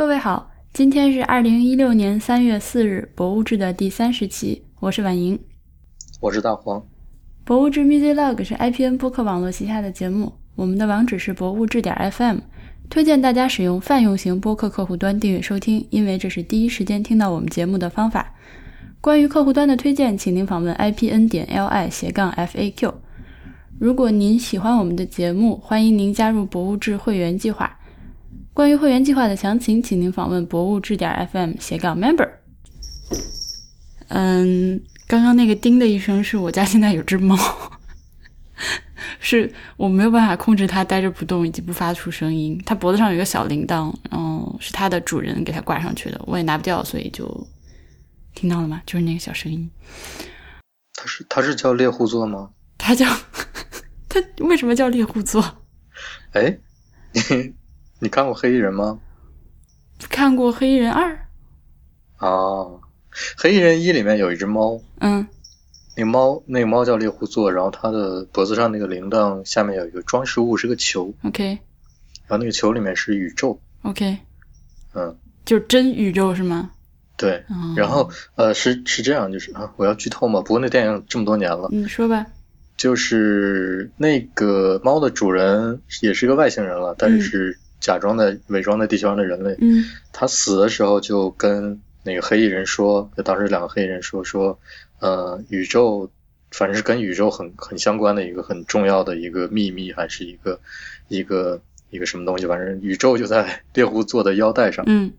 各位好，今天是二零一六年三月四日，博物志的第三十期，我是婉莹，我是大黄。博物志 Music Log 是 IPN 播客网络旗下的节目，我们的网址是博物志点 FM，推荐大家使用泛用型播客客户端订阅收听，因为这是第一时间听到我们节目的方法。关于客户端的推荐，请您访问 IPN 点 LI 斜杠 FAQ。如果您喜欢我们的节目，欢迎您加入博物志会员计划。关于会员计划的详情，请您访问博物志点 FM 斜杠 Member。嗯，刚刚那个叮的一声，是我家现在有只猫，是我没有办法控制它呆着不动以及不发出声音。它脖子上有一个小铃铛，然后是它的主人给它挂上去的，我也拿不掉，所以就听到了吗？就是那个小声音。它是它是叫猎户座吗？它叫。它为什么叫猎户座？哎，你你看过《黑衣人》吗？看过《黑衣人二》。哦，《黑衣人一》里面有一只猫。嗯。那个猫，那个猫叫猎户座，然后它的脖子上那个铃铛下面有一个装饰物，是个球。OK。然后那个球里面是宇宙。OK。嗯。就真宇宙是吗？对。然后呃，是是这样，就是啊，我要剧透嘛？不过那电影这么多年了。你说吧。就是那个猫的主人也是个外星人了，但是假装的伪装在地球上的人类。嗯，他死的时候就跟那个黑衣人说，就当时两个黑衣人说说，呃，宇宙反正是跟宇宙很很相关的一个很重要的一个秘密，还是一个一个一个什么东西，反正宇宙就在猎户座的腰带上。嗯，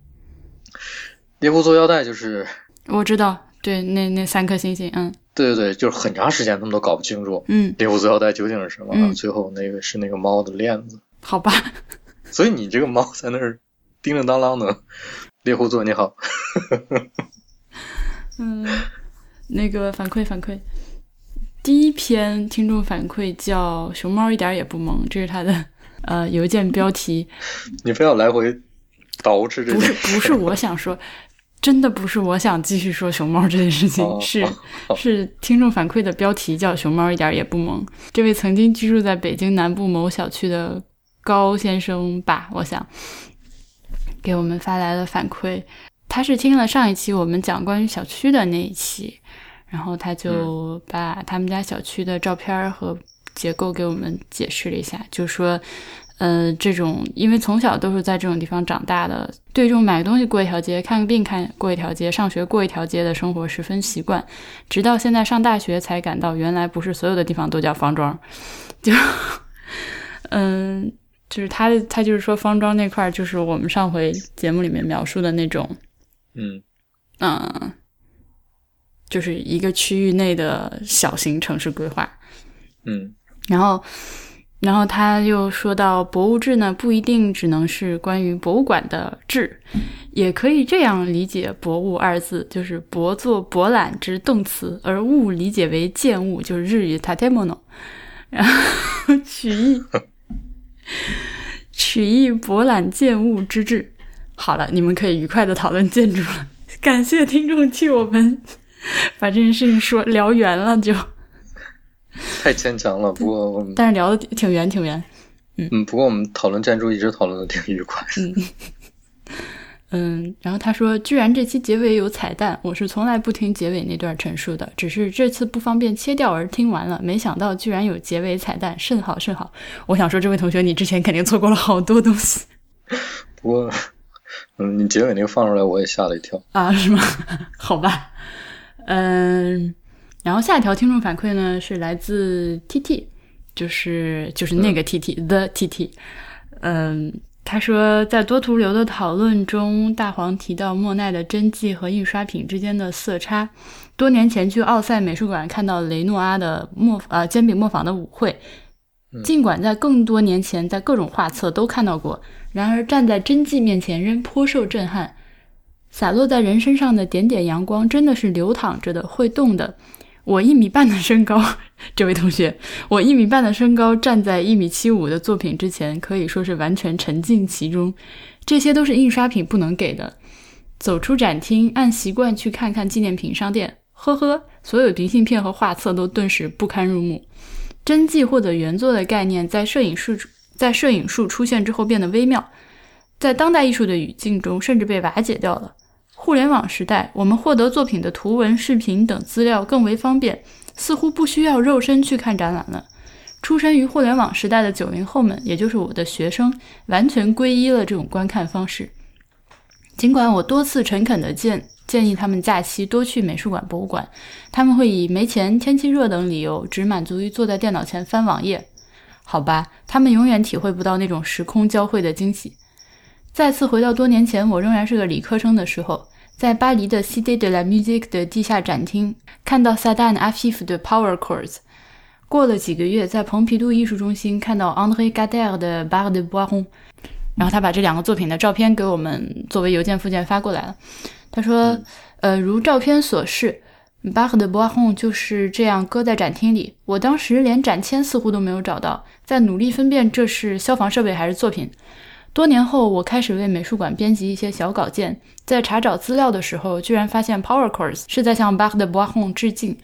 猎户座腰带就是我知道，对，那那三颗星星，嗯。对对对，就是很长时间他们都搞不清楚，嗯，猎户座腰带究竟是什么？最后那个是那个猫的链子，好吧。所以你这个猫在那儿叮叮当啷的，猎户座你好。嗯，那个反馈反馈，第一篇听众反馈叫“熊猫一点也不萌”，这是他的呃邮件标题。你非要来回捯饬这？不是不是，我想说。真的不是我想继续说熊猫这件事情，是是听众反馈的标题叫“熊猫一点也不萌”。这位曾经居住在北京南部某小区的高先生吧，我想给我们发来了反馈。他是听了上一期我们讲关于小区的那一期，然后他就把他们家小区的照片和结构给我们解释了一下，就说。呃，这种因为从小都是在这种地方长大的，对这种买个东西过一条街、看个病看过一条街、上学过一条街的生活十分习惯，直到现在上大学才感到，原来不是所有的地方都叫方庄。就，嗯，就是他他就是说方庄那块儿，就是我们上回节目里面描述的那种，嗯嗯，就是一个区域内的小型城市规划。嗯，然后。然后他又说到，博物志呢不一定只能是关于博物馆的志，也可以这样理解“博物”二字，就是“博”作博览之动词，而“物”理解为见物，就是日语 “tatemono”，然后 取义 取义博览见物之志。好了，你们可以愉快的讨论建筑了。感谢听众替我们 把这件事情说聊圆了，就。太牵强了，不过我们 但是聊的挺圆挺圆，嗯嗯，不过我们讨论建筑一直讨论的挺愉快，嗯嗯，然后他说，居然这期结尾有彩蛋，我是从来不听结尾那段陈述的，只是这次不方便切掉而听完了，没想到居然有结尾彩蛋，甚好甚好。我想说，这位同学，你之前肯定错过了好多东西。不过，嗯，你结尾那个放出来，我也吓了一跳啊，是吗？好吧，嗯。然后下一条听众反馈呢是来自 T T，就是就是那个 T T，the T T，嗯，他说在多图流的讨论中，大黄提到莫奈的真迹和印刷品之间的色差。多年前去奥赛美术馆看到雷诺阿的墨呃煎饼磨坊的舞会，尽管在更多年前在各种画册都看到过，然而站在真迹面前仍颇受震撼。洒落在人身上的点点阳光真的是流淌着的，会动的。我一米半的身高，这位同学，我一米半的身高站在一米七五的作品之前，可以说是完全沉浸其中。这些都是印刷品不能给的。走出展厅，按习惯去看看纪念品商店，呵呵，所有明信片和画册都顿时不堪入目。真迹或者原作的概念在摄影术在摄影术出现之后变得微妙。在当代艺术的语境中，甚至被瓦解掉了。互联网时代，我们获得作品的图文、视频等资料更为方便，似乎不需要肉身去看展览了。出身于互联网时代的九零后们，也就是我的学生，完全皈依了这种观看方式。尽管我多次诚恳地建建议他们假期多去美术馆、博物馆，他们会以没钱、天气热等理由，只满足于坐在电脑前翻网页。好吧，他们永远体会不到那种时空交汇的惊喜。再次回到多年前，我仍然是个理科生的时候，在巴黎的 Cité de la Musique 的地下展厅，看到 Sadan Afif 的 Power Chords。过了几个月，在蓬皮杜艺术中心看到 André Gader 的 Bar de Boiron，然后他把这两个作品的照片给我们作为邮件附件发过来了。他说：“呃，如照片所示，Bar de Boiron 就是这样搁在展厅里。我当时连展签似乎都没有找到，在努力分辨这是消防设备还是作品。多年后，我开始为美术馆编辑一些小稿件，在查找资料的时候，居然发现 Power Chords 是在向 Bar de Boiron 致敬。”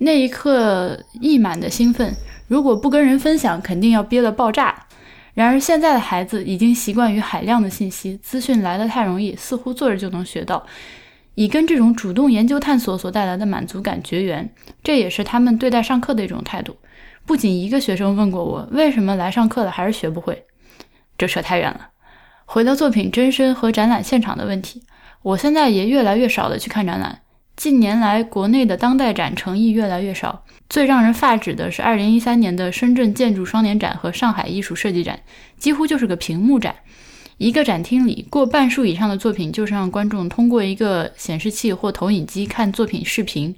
那一刻溢满的兴奋，如果不跟人分享，肯定要憋得爆炸。然而现在的孩子已经习惯于海量的信息，资讯来得太容易，似乎坐着就能学到，已跟这种主动研究探索所带来的满足感绝缘。这也是他们对待上课的一种态度。不仅一个学生问过我，为什么来上课了还是学不会？这扯太远了。回到作品真身和展览现场的问题，我现在也越来越少的去看展览。近年来，国内的当代展诚意越来越少。最让人发指的是2013年的深圳建筑双年展和上海艺术设计展，几乎就是个屏幕展。一个展厅里，过半数以上的作品就是让观众通过一个显示器或投影机看作品视频。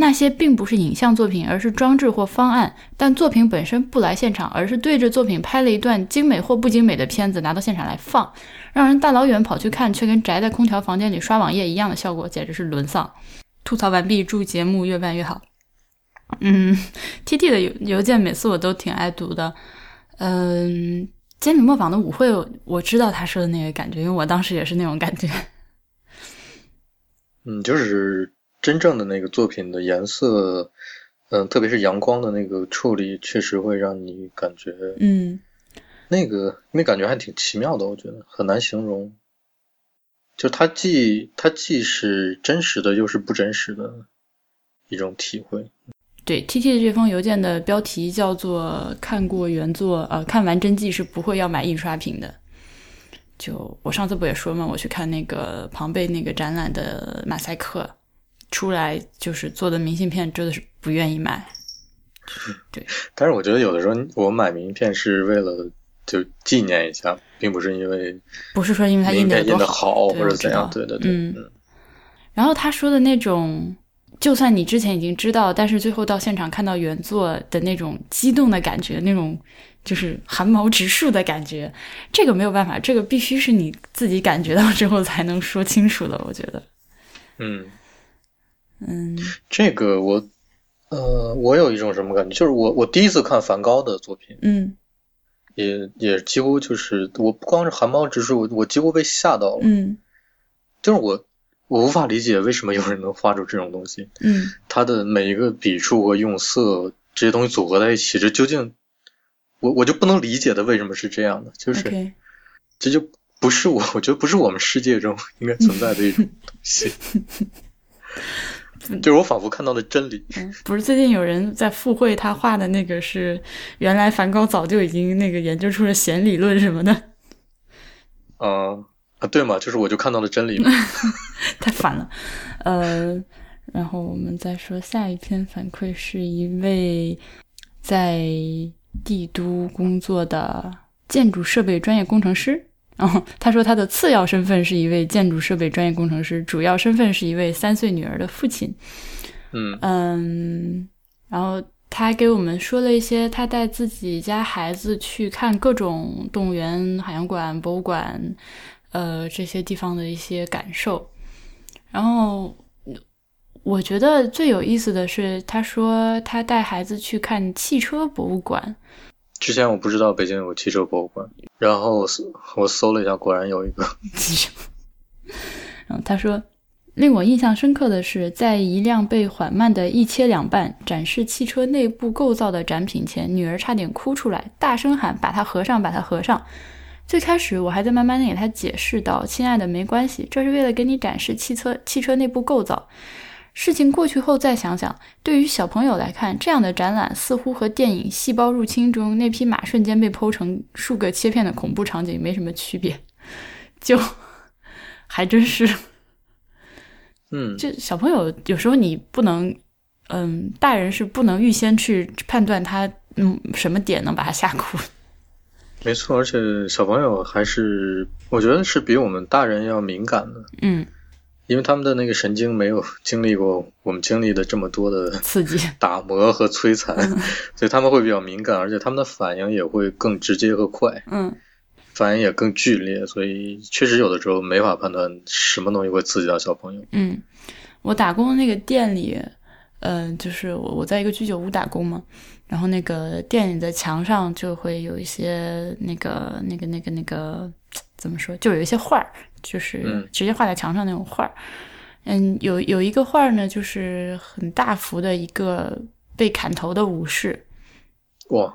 那些并不是影像作品，而是装置或方案。但作品本身不来现场，而是对着作品拍了一段精美或不精美的片子拿到现场来放，让人大老远跑去看，却跟宅在空调房间里刷网页一样的效果，简直是沦丧。吐槽完毕，祝节目越办越好。嗯，T T 的邮邮件每次我都挺爱读的。嗯，煎饼磨坊的舞会，我知道他说的那个感觉，因为我当时也是那种感觉。嗯，就是。真正的那个作品的颜色，嗯，特别是阳光的那个处理，确实会让你感觉，嗯，那个那感觉还挺奇妙的，我觉得很难形容。就它既它既是真实的，又是不真实的一种体会。对，T T 的这封邮件的标题叫做“看过原作，呃，看完真迹是不会要买印刷品的”。就我上次不也说嘛，我去看那个庞贝那个展览的马赛克。出来就是做的明信片，真的是不愿意买。对，但是我觉得有的时候我买明信片是为了就纪念一下，并不是因为不是说因为它印的多好或者怎样。对对对，嗯。然后他说的那种，就算你之前已经知道，但是最后到现场看到原作的那种激动的感觉，那种就是汗毛直竖的感觉，这个没有办法，这个必须是你自己感觉到之后才能说清楚的。我觉得，嗯。嗯，这个我，呃，我有一种什么感觉，就是我我第一次看梵高的作品，嗯，也也几乎就是我不光是寒毛直竖，我我几乎被吓到了，嗯，就是我我无法理解为什么有人能画出这种东西，嗯，他的每一个笔触和用色这些东西组合在一起，这究竟我我就不能理解的为什么是这样的，就是这就不是我，我觉得不是我们世界中应该存在的一种东西。就是我仿佛看到了真理。嗯，不是最近有人在附会他画的那个是原来梵高早就已经那个研究出了弦理论什么的。啊啊，对嘛，就是我就看到了真理。太烦了。呃，然后我们再说下一篇反馈，是一位在帝都工作的建筑设备专业工程师。哦，他说他的次要身份是一位建筑设备专业工程师，主要身份是一位三岁女儿的父亲。嗯嗯，然后他还给我们说了一些他带自己家孩子去看各种动物园、海洋馆、博物馆，呃，这些地方的一些感受。然后我觉得最有意思的是，他说他带孩子去看汽车博物馆。之前我不知道北京有汽车博物馆，然后我搜了一下，果然有一个。然后他说，令我印象深刻的是，在一辆被缓慢的一切两半展示汽车内部构造的展品前，女儿差点哭出来，大声喊：“把它合上，把它合上！”最开始我还在慢慢的给他解释道：“亲爱的，没关系，这是为了给你展示汽车汽车内部构造。事情过去后再想想，对于小朋友来看，这样的展览似乎和电影《细胞入侵》中那匹马瞬间被剖成数个切片的恐怖场景没什么区别。就还真是，嗯，这小朋友有时候你不能，嗯，大人是不能预先去判断他嗯什么点能把他吓哭。没错，而且小朋友还是我觉得是比我们大人要敏感的，嗯，因为他们的那个神经没有经历过我们经历的这么多的刺激，打磨和摧残，所以他们会比较敏感，而且他们的反应也会更直接和快，嗯。反应也更剧烈，所以确实有的时候没法判断什么东西会刺激到小朋友。嗯，我打工的那个店里，嗯，就是我我在一个居酒屋打工嘛，然后那个店里的墙上就会有一些那个那个那个那个怎么说，就有一些画儿，就是直接画在墙上那种画儿。嗯，有有一个画儿呢，就是很大幅的一个被砍头的武士，哇，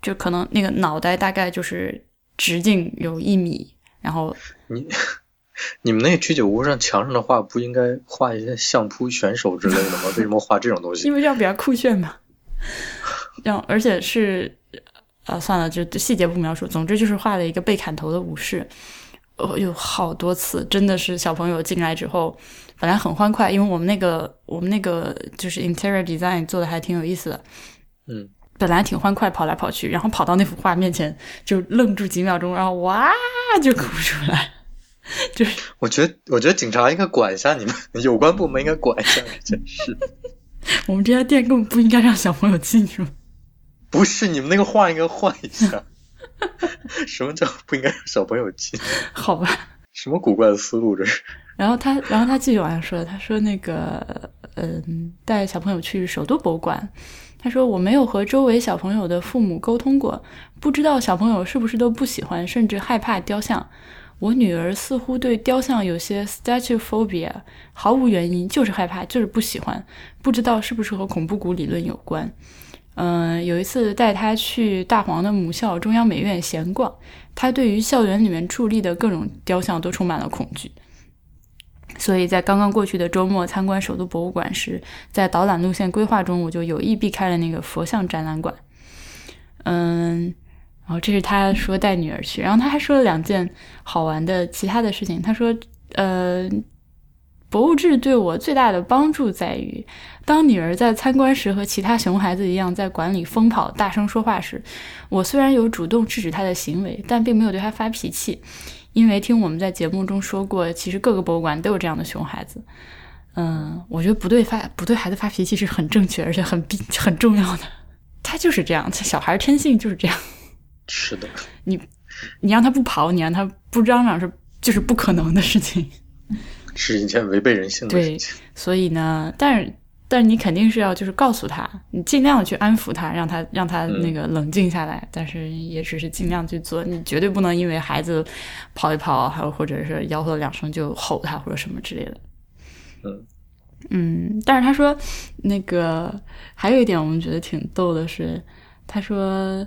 就可能那个脑袋大概就是。直径有一米，然后你你们那居酒屋上墙上的画不应该画一些相扑选手之类的吗？为什么画这种东西？因为这样比较酷炫嘛。然后而且是啊，算了，就细节不描述。总之就是画了一个被砍头的武士。哦，有好多次，真的是小朋友进来之后，本来很欢快，因为我们那个我们那个就是 interior design 做的还挺有意思的。嗯。本来挺欢快，跑来跑去，然后跑到那幅画面前就愣住几秒钟，然后哇就哭出来。就是我觉得，我觉得警察应该管一下你们，有关部门应该管一下真是。我们这家店根本不应该让小朋友进去。不是，你们那个画应该换一下。什么叫不应该让小朋友进？好吧。什么古怪的思路这是？然后他，然后他继续往下说，他说那个，嗯，带小朋友去首都博物馆。他说：“我没有和周围小朋友的父母沟通过，不知道小朋友是不是都不喜欢，甚至害怕雕像。我女儿似乎对雕像有些 statue phobia，毫无原因，就是害怕，就是不喜欢。不知道是不是和恐怖谷理论有关。嗯，有一次带她去大黄的母校中央美院闲逛，她对于校园里面矗立的各种雕像都充满了恐惧。”所以在刚刚过去的周末参观首都博物馆时，在导览路线规划中，我就有意避开了那个佛像展览馆。嗯，然后这是他说带女儿去，然后他还说了两件好玩的其他的事情。他说，呃，博物志对我最大的帮助在于，当女儿在参观时和其他熊孩子一样在馆里疯跑、大声说话时，我虽然有主动制止她的行为，但并没有对她发脾气。因为听我们在节目中说过，其实各个博物馆都有这样的熊孩子。嗯，我觉得不对发不对孩子发脾气是很正确而且很必很重要的。他就是这样，小孩天性就是这样。是的，你你让他不跑，你让他不嚷嚷是就是不可能的事情，是一件违背人性的事情。所以呢，但是。但是你肯定是要就是告诉他，你尽量去安抚他，让他让他那个冷静下来。但是也只是尽量去做，你绝对不能因为孩子跑一跑，还有或者是吆喝两声就吼他或者什么之类的。嗯嗯，但是他说那个还有一点我们觉得挺逗的是，他说。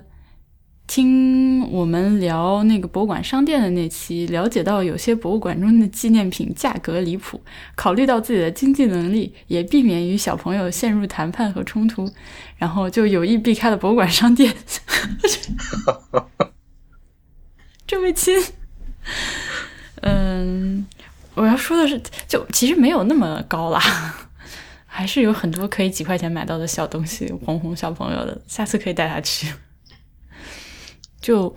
听我们聊那个博物馆商店的那期，了解到有些博物馆中的纪念品价格离谱，考虑到自己的经济能力，也避免与小朋友陷入谈判和冲突，然后就有意避开了博物馆商店。这么亲，嗯，我要说的是，就其实没有那么高啦，还是有很多可以几块钱买到的小东西，哄哄小朋友的，下次可以带他去。就，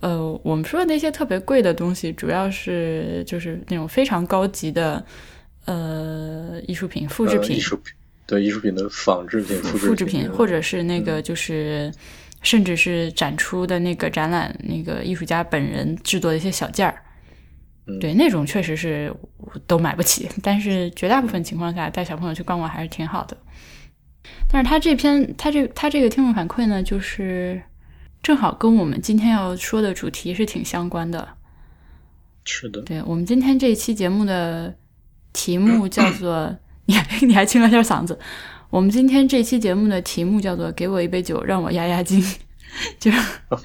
呃，我们说的那些特别贵的东西，主要是就是那种非常高级的，呃，艺术品、复制品，艺术品对艺术品的仿制品、复制品，或者是那个就是，甚至是展出的那个展览，那个艺术家本人制作的一些小件儿，对，那种确实是都买不起。但是绝大部分情况下，带小朋友去逛逛还是挺好的。但是他这篇，他这他这个听众反馈呢，就是。正好跟我们今天要说的主题是挺相关的，是的。对我们今天这一期节目的题目 叫做“你还 你还清了下嗓子”。我们今天这期节目的题目叫做“给我一杯酒，让我压压惊”，就是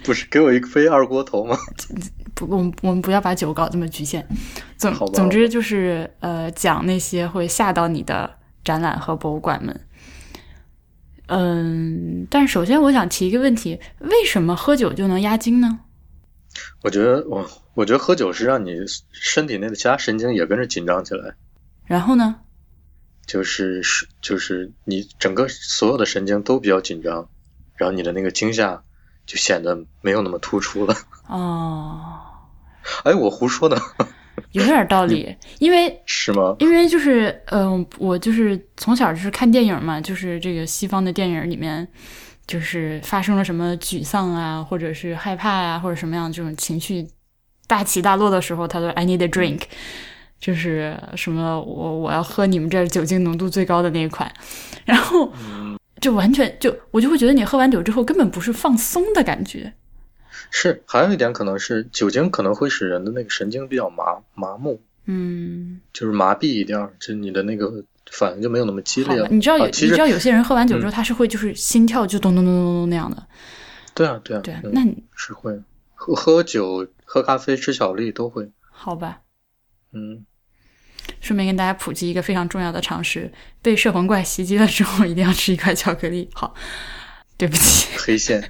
不是给我一杯二锅头吗？不，我们我们不要把酒搞这么局限。总总之就是呃，讲那些会吓到你的展览和博物馆们。嗯，但首先我想提一个问题：为什么喝酒就能压惊呢？我觉得我我觉得喝酒是让你身体内的其他神经也跟着紧张起来，然后呢？就是是就是你整个所有的神经都比较紧张，然后你的那个惊吓就显得没有那么突出了。哦，哎，我胡说呢，有点道理，因为是吗？因为就是，嗯、我就是从小就是看电影嘛，就是这个西方的电影里面，就是发生了什么沮丧啊，或者是害怕啊，或者什么样这种情绪大起大落的时候，他说 I need a drink，就是什么我我要喝你们这儿酒精浓度最高的那一款，然后就完全就我就会觉得你喝完酒之后根本不是放松的感觉，是，还有一点可能是酒精可能会使人的那个神经比较麻麻木，嗯，就是麻痹一点，就你的那个反应就没有那么激烈了。，你知道有、啊、其实你知道有些人喝完酒之后他是会就是心跳就咚咚咚咚咚那样的，对啊对啊，对啊，嗯那你是会喝喝酒、喝咖啡、吃巧克力都会。好吧。嗯，顺便跟大家普及一个非常重要的常识：被摄魂怪袭击了之后，一定要吃一块巧克力。好，对不起。黑线，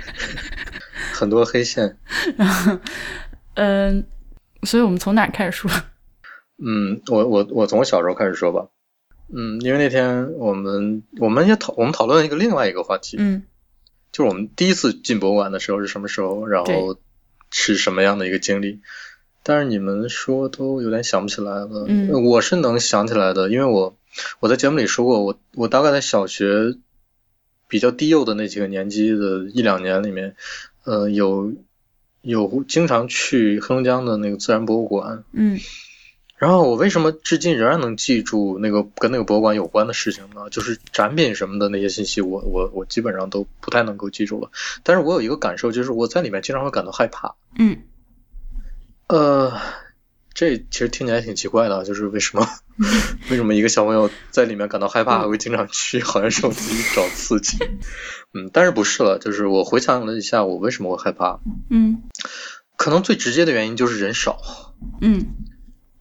很多黑线。然 后嗯，所以我们从哪儿开始说？嗯，我我我从小时候开始说吧。嗯，因为那天我们我们也讨我们讨论一个另外一个话题，嗯就是我们第一次进博物馆的时候是什么时候，然后是什么样的一个经历。但是你们说都有点想不起来了。我是能想起来的，因为我我在节目里说过，我我大概在小学比较低幼的那几个年级的一两年里面，呃，有有经常去黑龙江的那个自然博物馆，嗯然后我为什么至今仍然能记住那个跟那个博物馆有关的事情呢？就是展品什么的那些信息我，我我基本上都不太能够记住了。但是我有一个感受，就是我在里面经常会感到害怕。嗯呃，这其实听起来挺奇怪的啊，就是为什么 为什么一个小朋友在里面感到害怕，还会经常去好像受自己找刺激？嗯，但是不是了，就是我回想了一下，我为什么会害怕，嗯可能最直接的原因就是人少。嗯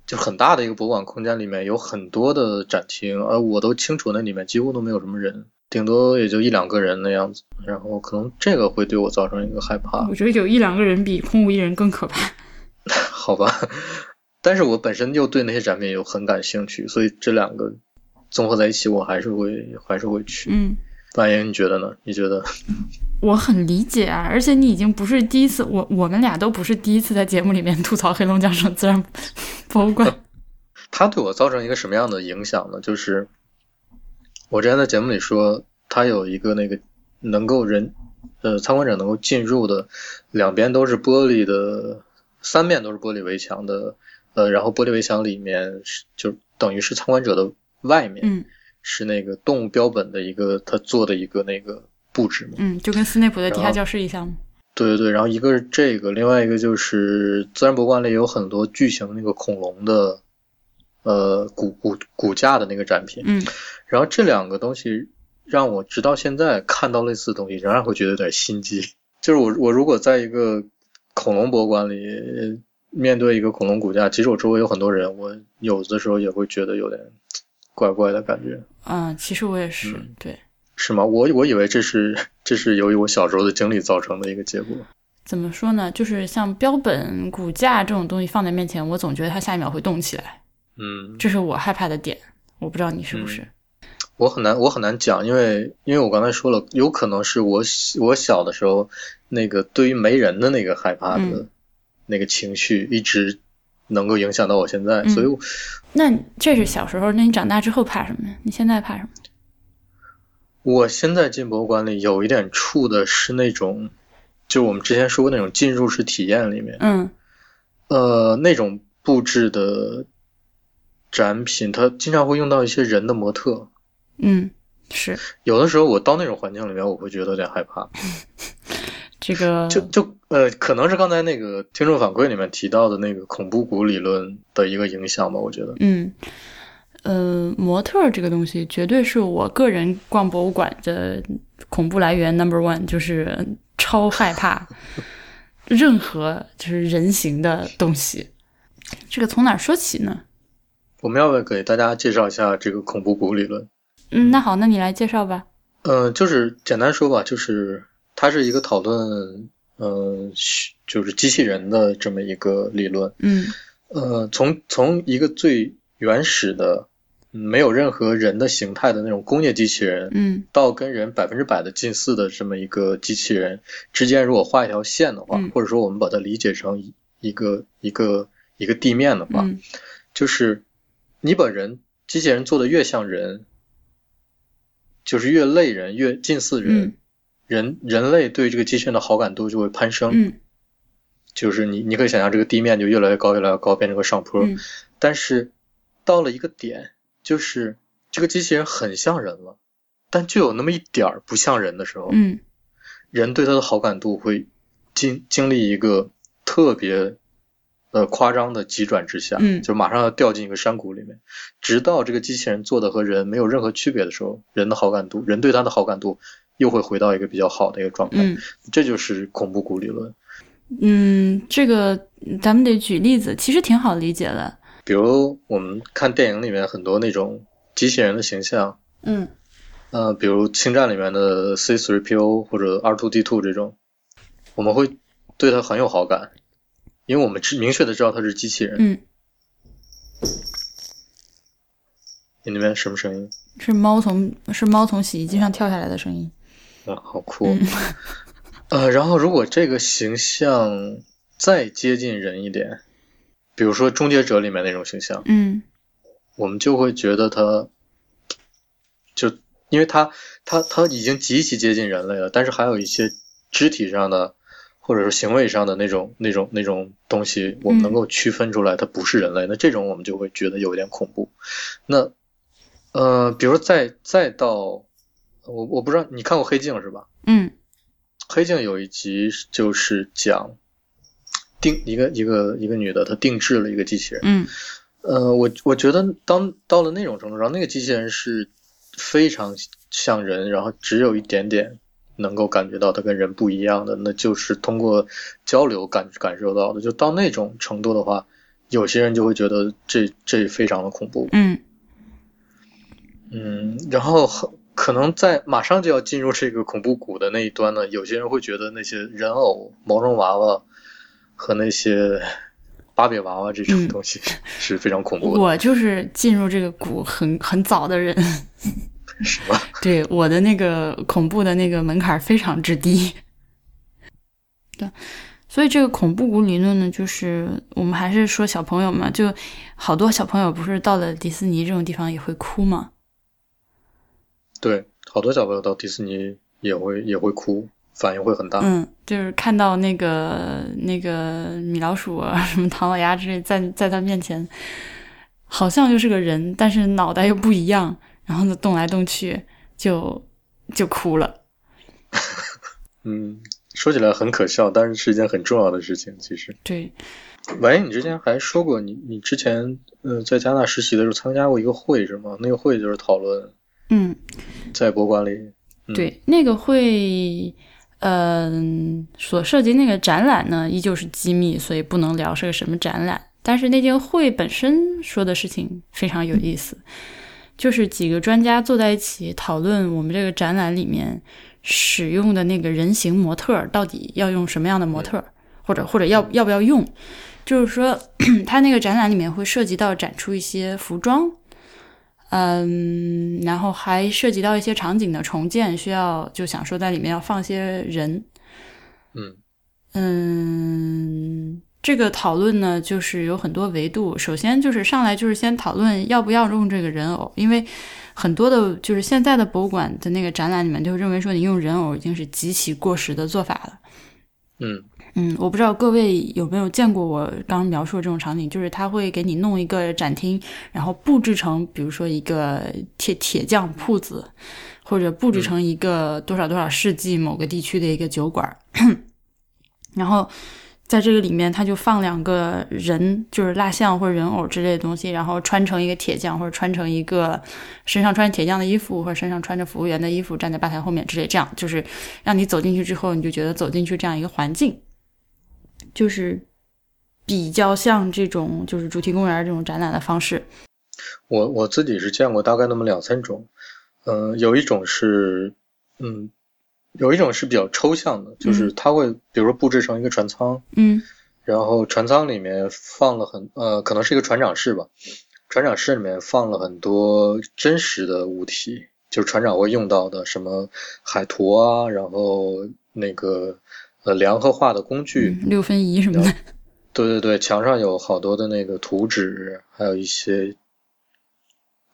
就很大的一个博物馆空间里面有很多的展厅，而我都清楚那里面几乎都没有什么人，顶多也就一两个人那样子。然后可能这个会对我造成一个害怕，我觉得有一两个人比空无一人更可怕。好吧？但是我本身就对那些展品又很感兴趣，所以这两个综合在一起，我还是会还是会去。嗯，万言，你觉得呢？你觉得？我很理解啊，而且你已经不是第一次，我我们俩都不是第一次在节目里面吐槽黑龙江省自然博物馆。它对我造成一个什么样的影响呢？就是我之前在节目里说，它有一个那个能够人呃参观者能够进入的，两边都是玻璃的，三面都是玻璃围墙的，呃，然后玻璃围墙里面是就等于是参观者的外面、嗯是那个动物标本的一个他做的一个那个布置嘛。嗯，就跟斯内普的地下教室一样。对对对，然后一个是这个，另外一个就是自然博物馆里有很多巨型那个恐龙的，呃骨骨骨架的那个展品，嗯然后这两个东西让我直到现在看到类似的东西，仍然会觉得有点心机。就是我我如果在一个恐龙博物馆里面对一个恐龙骨架，其实我周围有很多人，我有的时候也会觉得有点怪怪的感觉，嗯，其实我也是，嗯对。是吗？我我以为这是 这是由于我小时候的经历造成的一个结果。怎么说呢？就是像标本、骨架这种东西放在面前，我总觉得它下一秒会动起来，嗯，这是我害怕的点。我不知道你是不是？我很难，我很难讲，因为因为我刚才说了，有可能是我小我小的时候那个对于没人的那个害怕的嗯那个情绪，一直能够影响到我现在，嗯所以我那这是小时候，那你长大之后怕什么呀？你现在怕什么？我现在进博物馆里有一点怵的是那种，就我们之前说过那种进入式体验里面，嗯呃，那种布置的展品，它经常会用到一些人的模特，嗯，是有的时候我到那种环境里面，我会觉得有点害怕。这个 就就呃，可能是刚才那个听众反馈里面提到的那个恐怖谷理论的一个影响吧，我觉得。嗯呃，模特这个东西绝对是我个人逛博物馆的恐怖来源 number one，就是超害怕。任何就是人形的东西。这个从哪儿说起呢？我们要不要给大家介绍一下这个恐怖谷理论？嗯，那好，那你来介绍吧。嗯，就是简单说吧，就是它是一个讨论，嗯，就是机器人的这么一个理论。嗯，呃，从从一个最原始的没有任何人的形态的那种工业机器人，嗯，到跟人百分之百的近似的这么一个机器人之间，如果画一条线的话，或者说我们把它理解成一个一个一个地面的话，就是你把人机器人做的越像人。就是越类人越近似人，人人类对这个机器人的好感度就会攀升。嗯，就是你你可以想象这个地面就越来越高越来越高，变成个上坡。嗯，但是到了一个点，就是这个机器人很像人了，但就有那么一点儿不像人的时候，嗯，人对它的好感度会经经历一个特别。呃，夸张的急转直下，嗯，就马上要掉进一个山谷里面，直到这个机器人做的和人没有任何区别的时候，人的好感度，人对他的好感度又会回到一个比较好的一个状态，嗯，这就是恐怖谷理论。嗯，这个咱们得举例子，其实挺好理解的。比如我们看电影里面很多那种机器人的形象，嗯，呃，比如星战里面的 C3PO 或者 R2D2 这种，我们会对它很有好感。因为我们知明确的知道它是机器人。嗯。你那边什么声音？是猫从是猫从洗衣机上跳下来的声音。啊，好酷。呃，然后如果这个形象再接近人一点，比如说《终结者》里面那种形象，嗯，我们就会觉得他，就因为他他他已经极其接近人类了，但是还有一些肢体上的。或者说行为上的那种、那种、那种东西，我们能够区分出来，它不是人类。那这种我们就会觉得有一点恐怖。那，呃，比如再再到，我我不知道你看过《黑镜》是吧？嗯，《黑镜》有一集就是讲定一个一个一个女的，她定制了一个机器人。嗯，呃，我我觉得当到了那种程度上，那个机器人是非常像人，然后只有一点点。能够感觉到它跟人不一样的，那就是通过交流感感受到的。就到那种程度的话，有些人就会觉得这这非常的恐怖。嗯嗯，然后可能在马上就要进入这个恐怖谷的那一端呢，有些人会觉得那些人偶、毛绒娃娃和那些芭比娃娃这种东西 是非常恐怖的。我就是进入这个谷很很早的人。什么？对我的那个恐怖的那个门槛非常之低。对，所以这个恐怖谷理论呢，就是我们还是说小朋友嘛，就好多小朋友不是到了迪士尼这种地方也会哭吗？对，好多小朋友到迪士尼也会也会哭，反应会很大。嗯，就是看到那个那个米老鼠啊，什么唐老鸭之类，在在他面前，好像就是个人，但是脑袋又不一样。然后呢，动来动去，就就哭了。嗯，说起来很可笑，但是是一件很重要的事情。其实，对。喂，你之前还说过，你你之前呃在加拿大实习的时候参加过一个会是吗？那个会就是讨论，嗯，在博物馆里。对，那个会，嗯，所涉及那个展览呢，依旧是机密，所以不能聊是个什么展览。但是那件会本身说的事情非常有意思。就是几个专家坐在一起讨论我们这个展览里面使用的那个人形模特到底要用什么样的模特，或者或者要要不要用。就是说，他那个展览里面会涉及到展出一些服装，嗯，然后还涉及到一些场景的重建，需要就想说在里面要放些人，嗯嗯。这个讨论呢，就是有很多维度。首先就是上来就是先讨论要不要用这个人偶，因为很多的，就是现在的博物馆的那个展览里面就认为说你用人偶已经是极其过时的做法了。嗯嗯，我不知道各位有没有见过我刚刚描述的这种场景，就是他会给你弄一个展厅，然后布置成比如说一个铁铁匠铺子，或者布置成一个多少多少世纪某个地区的一个酒馆，然后。在这个里面，他就放两个人，就是蜡像或者人偶之类的东西，然后穿成一个铁匠，或者穿成一个身上穿铁匠的衣服，或者身上穿着服务员的衣服，站在吧台后面之类，这样就是让你走进去之后，你就觉得走进去这样一个环境。就是比较像这种就是主题公园这种展览的方式？我我自己是见过大概那么两三种，嗯，有一种是，嗯，有一种是比较抽象的，就是它会比如说布置成一个船舱，嗯，然后船舱里面放了很呃，可能是一个船长室吧，船长室里面放了很多真实的物体，就是船长会用到的什么海图啊，然后那个呃量和画的工具，六分仪什么的，对对对，墙上有好多的那个图纸，还有一些。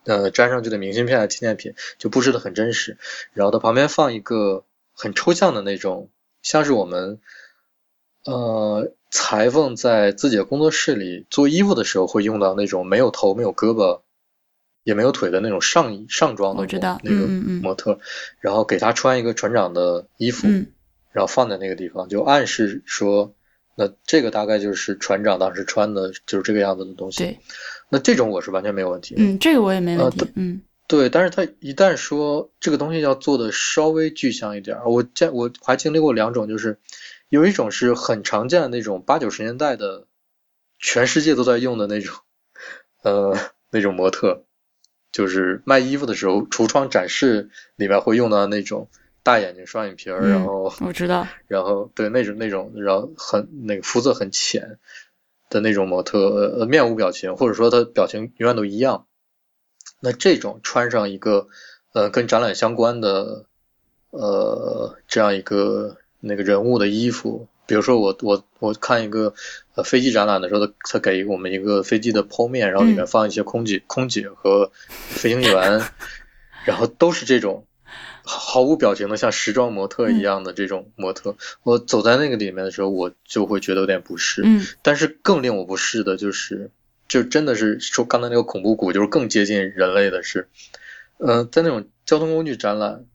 呃，粘上去的明信片、纪念品就布置的很真实，然后它旁边放一个很抽象的那种，像是我们呃裁缝在自己的工作室里做衣服的时候会用到那种没有头、没有胳膊、也没有腿的那种上衣上装的那个模特，然后给他穿一个船长的衣服，然后放在那个地方，就暗示说，那这个大概就是船长当时穿的，就是这个样子的东西。对。那这种我是完全没有问题。嗯，这个我也没问题。嗯，对，但是他一旦说这个东西要做的稍微具象一点，我见我还经历过两种，就是有一种是很常见的那种八九十年代的，全世界都在用的那种，呃，那种模特，就是卖衣服的时候橱窗展示里面会用到那种大眼睛双眼皮儿，然后我知道，然后对那种那种，然后很那个肤色很浅。的那种模特，呃，面无表情，或者说他表情永远都一样。那这种穿上一个，呃，跟展览相关的，呃，这样一个那个人物的衣服，比如说我我我看一个呃飞机展览的时候，他他给我们一个飞机的剖面，然后里面放一些空姐空姐和飞行员，然后都是这种。毫无表情的，像时装模特一样的这种模特，我走在那个里面的时候，我就会觉得有点不适。嗯，但是更令我不适的就是，就真的是说刚才那个恐怖谷，就是更接近人类的是，嗯，在那种交通工具展览，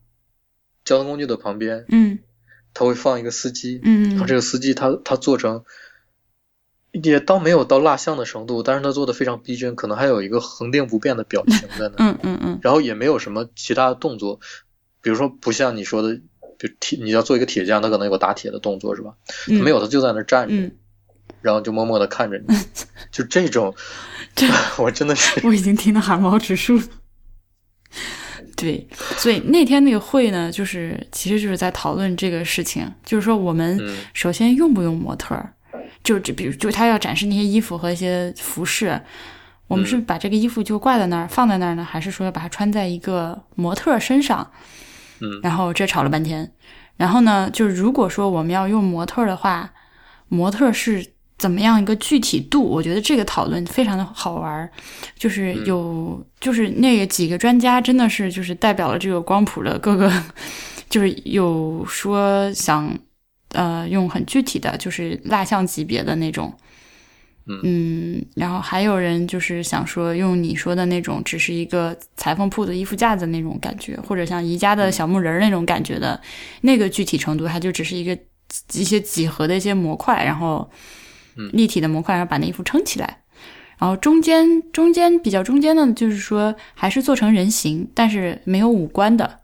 交通工具的旁边，嗯，他会放一个司机，嗯，然后这个司机他他做成，也倒没有到蜡像的程度，但是他做的非常逼真，可能还有一个恒定不变的表情在那，嗯嗯嗯，然后也没有什么其他的动作。比如说，不像你说的，就铁，你要做一个铁匠，他可能有个打铁的动作，是吧？他没有，他就在那站着，然后就默默的看着你，就这种，我真的是，我已经听得汗毛直竖。对，所以那天那个会呢，就是其实就是在讨论这个事情，就是说我们首先用不用模特儿，就就比如就他要展示那些衣服和一些服饰。我们是把这个衣服就挂在那儿，放在那儿呢，还是说要把它穿在一个模特身上？嗯，然后这吵了半天。然后呢，就是如果说我们要用模特的话，模特是怎么样一个具体度？我觉得这个讨论非常的好玩。就是有，就是那个几个专家真的是就是代表了这个光谱的各个，就是有说想呃用很具体的，就是蜡像级别的那种。嗯，然后还有人就是想说，用你说的那种，只是一个裁缝铺的衣服架子那种感觉，或者像宜家的小木人那种感觉的，那个具体程度，它就只是一个一些几何的一些模块，然后立体的模块，然后把那衣服撑起来。然后中间中间比较中间的，就是说还是做成人形，但是没有五官的，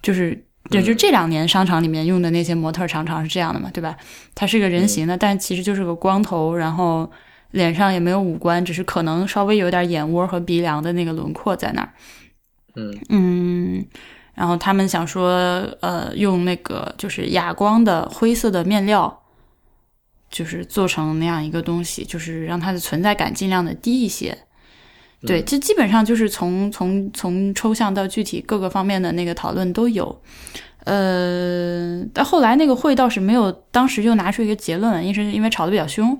就是。对，就这两年商场里面用的那些模特常常是这样的嘛，对吧？他是个人形的，但其实就是个光头，然后脸上也没有五官，只是可能稍微有点眼窝和鼻梁的那个轮廓在那儿。嗯嗯，然后他们想说，呃，用那个就是哑光的灰色的面料，就是做成那样一个东西，就是让它的存在感尽量的低一些。对，这基本上就是从从从抽象到具体各个方面的那个讨论都有，呃，但后来那个会倒是没有，当时就拿出一个结论，因为因为吵得比较凶，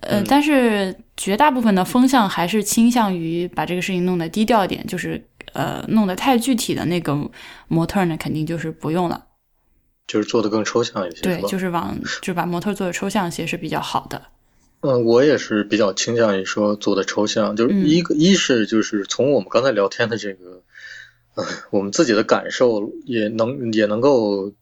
呃，但是绝大部分的风向还是倾向于把这个事情弄得低调一点，就是呃，弄得太具体的那个模特呢，肯定就是不用了，就是做的更抽象一些，对，就是往就把模特做的抽象一些是比较好的。嗯，我也是比较倾向于说做的抽象，就是一个一是就是从我们刚才聊天的这个，呃，我们自己的感受也能也能够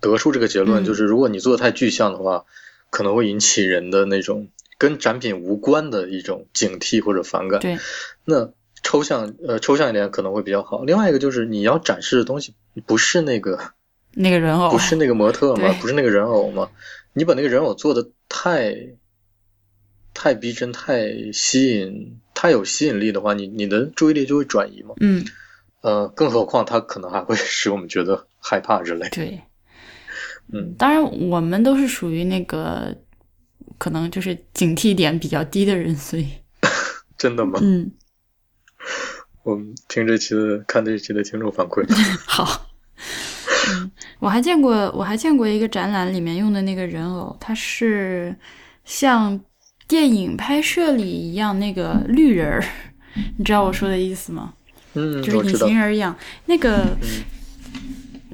得出这个结论，就是如果你做的太具象的话，可能会引起人的那种跟展品无关的一种警惕或者反感。对，那抽象呃抽象一点可能会比较好。另外一个就是你要展示的东西不是那个 那个人偶不是那个模特吗？不是那个人偶吗？你把那个人偶做的太太逼真、太吸引、太有吸引力的话，你你的注意力就会转移嘛。嗯，呃，更何况它可能还会 使我们觉得害怕之类。对，嗯，当然我们都是属于那个可能就是警惕点比较低的人，所以 真的吗？嗯，我们听这期的、看这期的听众反馈，好。嗯，我还见过，我还见过一个展览里面用的那个人偶，它是像电影拍摄里一样那个绿人儿，你知道我说的意思吗？嗯，就是隐形人一样。那个，嗯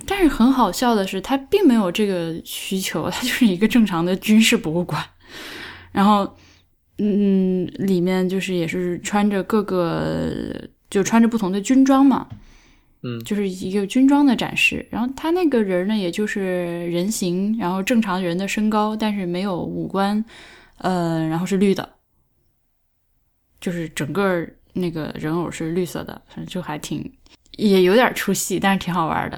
但是很好笑的是，他并没有这个需求，他就是一个正常的军事博物馆。然后，嗯，里面就是也是穿着各个，就穿着不同的军装嘛，嗯就是一个军装的展示。然后他那个人呢，也就是人形，然后正常人的身高，但是没有五官，呃，然后是绿的，就是整个那个人偶是绿色的，反正就还挺也有点出戏，但是挺好玩的。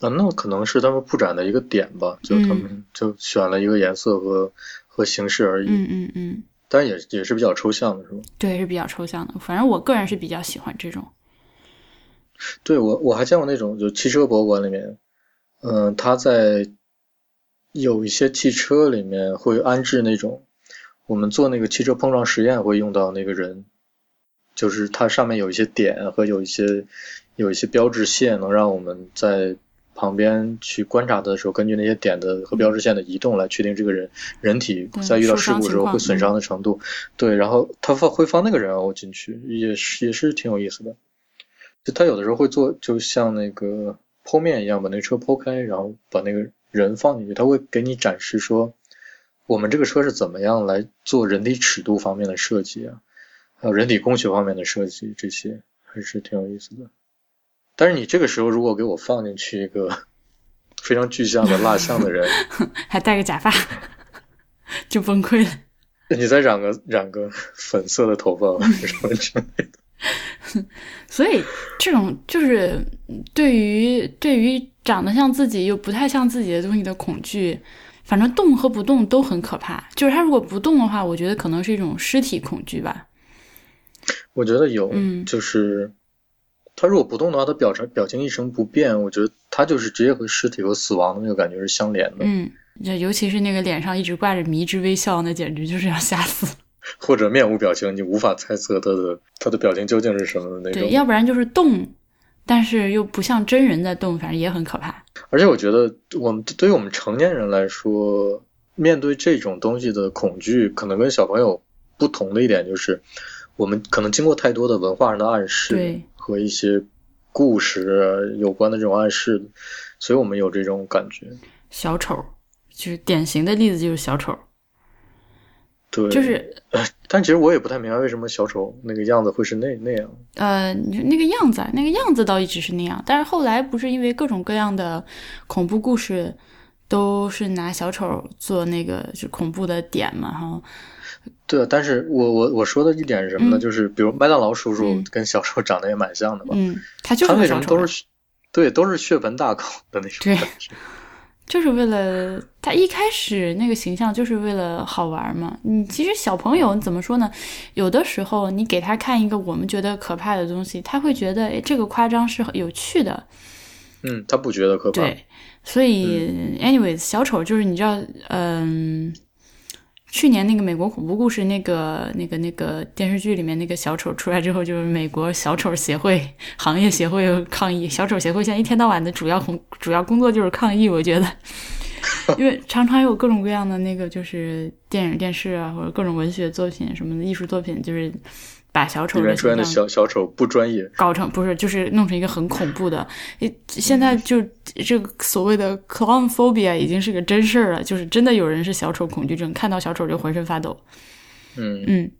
啊，那可能是他们布展的一个点吧，就他们就选了一个颜色和和形式而已，嗯嗯嗯，但也也是比较抽象的，是吧？对，是比较抽象的。反正我个人是比较喜欢这种。对我我还见过那种，就汽车博物馆里面，嗯、他在有一些汽车里面会安置那种，我们做那个汽车碰撞实验会用到那个人，就是它上面有一些点和有一些有一些标志线，能让我们在旁边去观察的时候，根据那些点的和标志线的移动来确定这个人人体在遇到事故的时候会损伤的程度。对，然后他放会放那个人偶进去，也是也是挺有意思的。就他有的时候会做，就像那个剖面一样，把那个车剖开，然后把那个人放进去，他会给你展示说，我们这个车是怎么样来做人体尺度方面的设计啊，还有人体工学方面的设计，这些还是挺有意思的。但是你这个时候如果给我放进去一个 非常具象的蜡像的人，还戴个假发，就崩溃了。你再染个染个粉色的头发什么之类的，所以这种就是对于对于长得像自己又不太像自己的东西的恐惧，反正动和不动都很可怕。就是他如果不动的话，我觉得可能是一种尸体恐惧吧。我觉得有，嗯就是他如果不动的话，他表情表情一成不变，我觉得他就是直接和尸体和死亡的那个感觉是相连的，嗯，就尤其是那个脸上一直挂着迷之微笑，那简直就是要吓死。或者面无表情，你无法猜测他的他的表情究竟是什么的那对，种。要不然就是动，但是又不像真人在动，反正也很可怕。而且我觉得，我们对于我们成年人来说，面对这种东西的恐惧，可能跟小朋友不同的一点就是，我们可能经过太多的文化上的暗示对和一些故事有关的这种暗示，所以我们有这种感觉。小丑就是典型的例子，就是小丑，对，就是但其实我也不太明白为什么小丑那个样子会是那那样。呃，那个样子，啊，那个样子倒一直是那样，但是后来不是因为各种各样的恐怖故事，都是拿小丑做那个就恐怖的点嘛，哈，对，但是我我我说的一点是什么呢？嗯就是比如麦当劳叔叔嗯跟小丑长得也蛮像的嘛，嗯，他就是他为什个小丑啊，么都是对都是血盆大口的那种对感觉？就是为了他一开始那个形象就是为了好玩嘛。你其实小朋友你怎么说呢？有的时候你给他看一个我们觉得可怕的东西，他会觉得诶这个夸张是很有趣的，嗯，他不觉得可怕。对，所以、anyways，小丑就是你知道，嗯，去年那个美国恐怖故事那个那个那个电视剧里面那个小丑出来之后，就是美国小丑协会行业协会抗议，小丑协会现在一天到晚的主要工主要工作就是抗议，我觉得。因为常常有各种各样的那个，就是电影、电视啊，或者各种文学作品什么的艺术作品，就是把小丑里的面出现的小小丑不专业，搞成不是，就是弄成一个很恐怖的。现在就这个所谓的 clown phobia 已经是个真事儿了，就是真的有人是小丑恐惧症，看到小丑就浑身发抖。嗯嗯，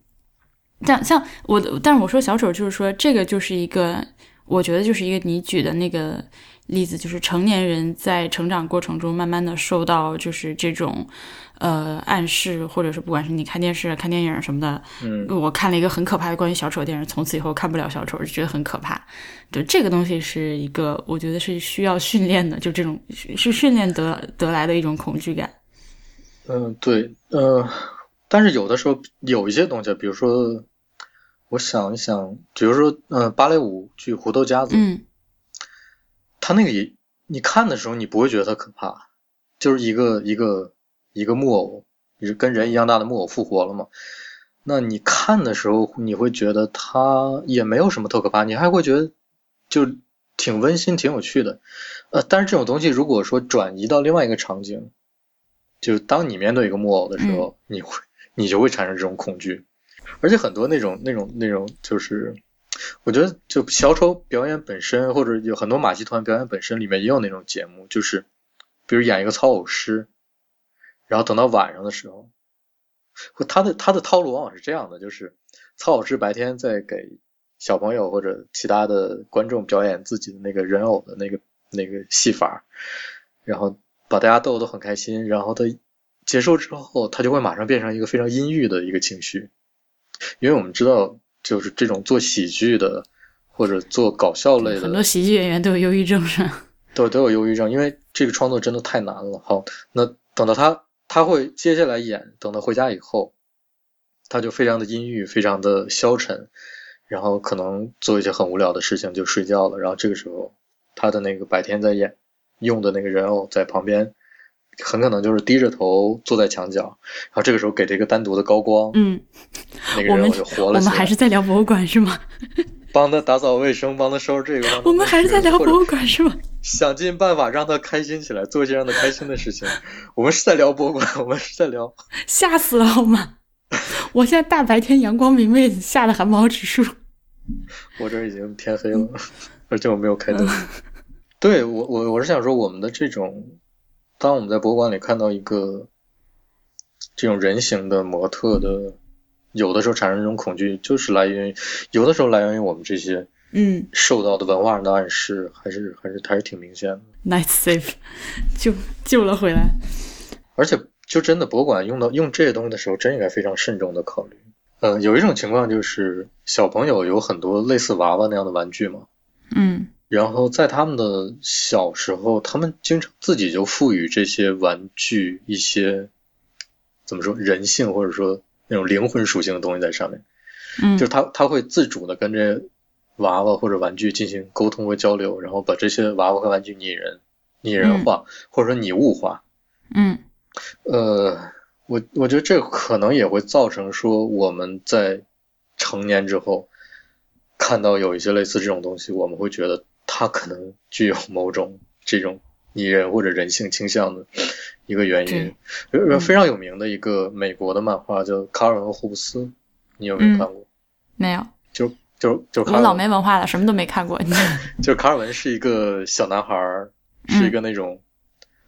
但像我的，但是我说小丑就是说这个就是一个，我觉得就是一个你举的那个例子，就是成年人在成长过程中慢慢的受到就是这种呃暗示，或者是不管是你看电视、看电影什么的，嗯我看了一个很可怕的关于小丑的电影，从此以后看不了小丑，就觉得很可怕。对，这个东西是一个我觉得是需要训练的，就这种是训练得得来的一种恐惧感。嗯，对，呃，但是有的时候有一些东西，比如说，我想一想，比如说，呃、芭蕾舞剧《胡豆夹子》，嗯它那个也，你看的时候你不会觉得它可怕，就是一个一个一个木偶，就是跟人一样大的木偶复活了嘛。那你看的时候，你会觉得它也没有什么特可怕，你还会觉得就挺温馨、挺有趣的。呃，但是这种东西如果说转移到另外一个场景，就是当你面对一个木偶的时候，你会你就会产生这种恐惧，而且很多那种那种那种就是。我觉得就小丑表演本身，或者有很多马戏团表演本身里面也有那种节目，就是比如演一个操偶师，然后等到晚上的时候，或他的他的套路往往是这样的，就是曹老师白天在给小朋友或者其他的观众表演自己的那个人偶的那个那个戏法，然后把大家逗得很开心，然后他结束之后，他就会马上变成一个非常阴郁的一个情绪，因为我们知道。就是这种做喜剧的，或者做搞笑类的，很多喜剧演员都有忧郁症是吧？都都有忧郁症，因为这个创作真的太难了。好，那等到他他会接下来演，等他回家以后，他就非常的阴郁，非常的消沉，然后可能做一些很无聊的事情就睡觉了。然后这个时候，他的那个白天在演用的那个人偶在旁边。很可能就是低着头坐在墙角，然后这个时候给这个单独的高光，嗯，那个人偶就活了我们还是在聊博物馆是吗？帮他打扫卫生，帮他收拾这个。我们还是在聊博物馆是吗？想尽办法让他开心起来，做一些让他开心的事情。我们是在聊博物馆，我们是在聊。吓死了好吗？我现在大白天阳光明媚，吓得汗毛直竖。我这已经天黑了，而且我没有开灯。对我，我我是想说，我们的这种。当我们在博物馆里看到一个这种人形的模特的，有的时候产生这种恐惧，就是来源于有的时候来源于我们这些嗯受到的文化上的暗示，还是还是还是挺明显的。Nice save，救救了回来。而且就真的博物馆用到用这些东西的时候，真应该非常慎重的考虑。嗯，有一种情况就是小朋友有很多类似娃娃那样的玩具嘛，嗯。然后在他们的小时候，他们经常自己就赋予这些玩具一些怎么说人性或者说那种灵魂属性的东西在上面。嗯，就是他他会自主的跟这娃娃或者玩具进行沟通和交流，然后把这些娃娃和玩具拟人拟人化、嗯、或者说拟物化。嗯，呃，我我觉得这可能也会造成说我们在成年之后看到有一些类似这种东西，我们会觉得。它可能具有某种这种拟人或者人性倾向的一个原因。有、非常有名的一个美国的漫画叫《卡尔文·霍布斯》，你有没有看过？嗯、没有。就就就我老没文化了，什么都没看过。就卡尔文是一个小男孩，是一个那种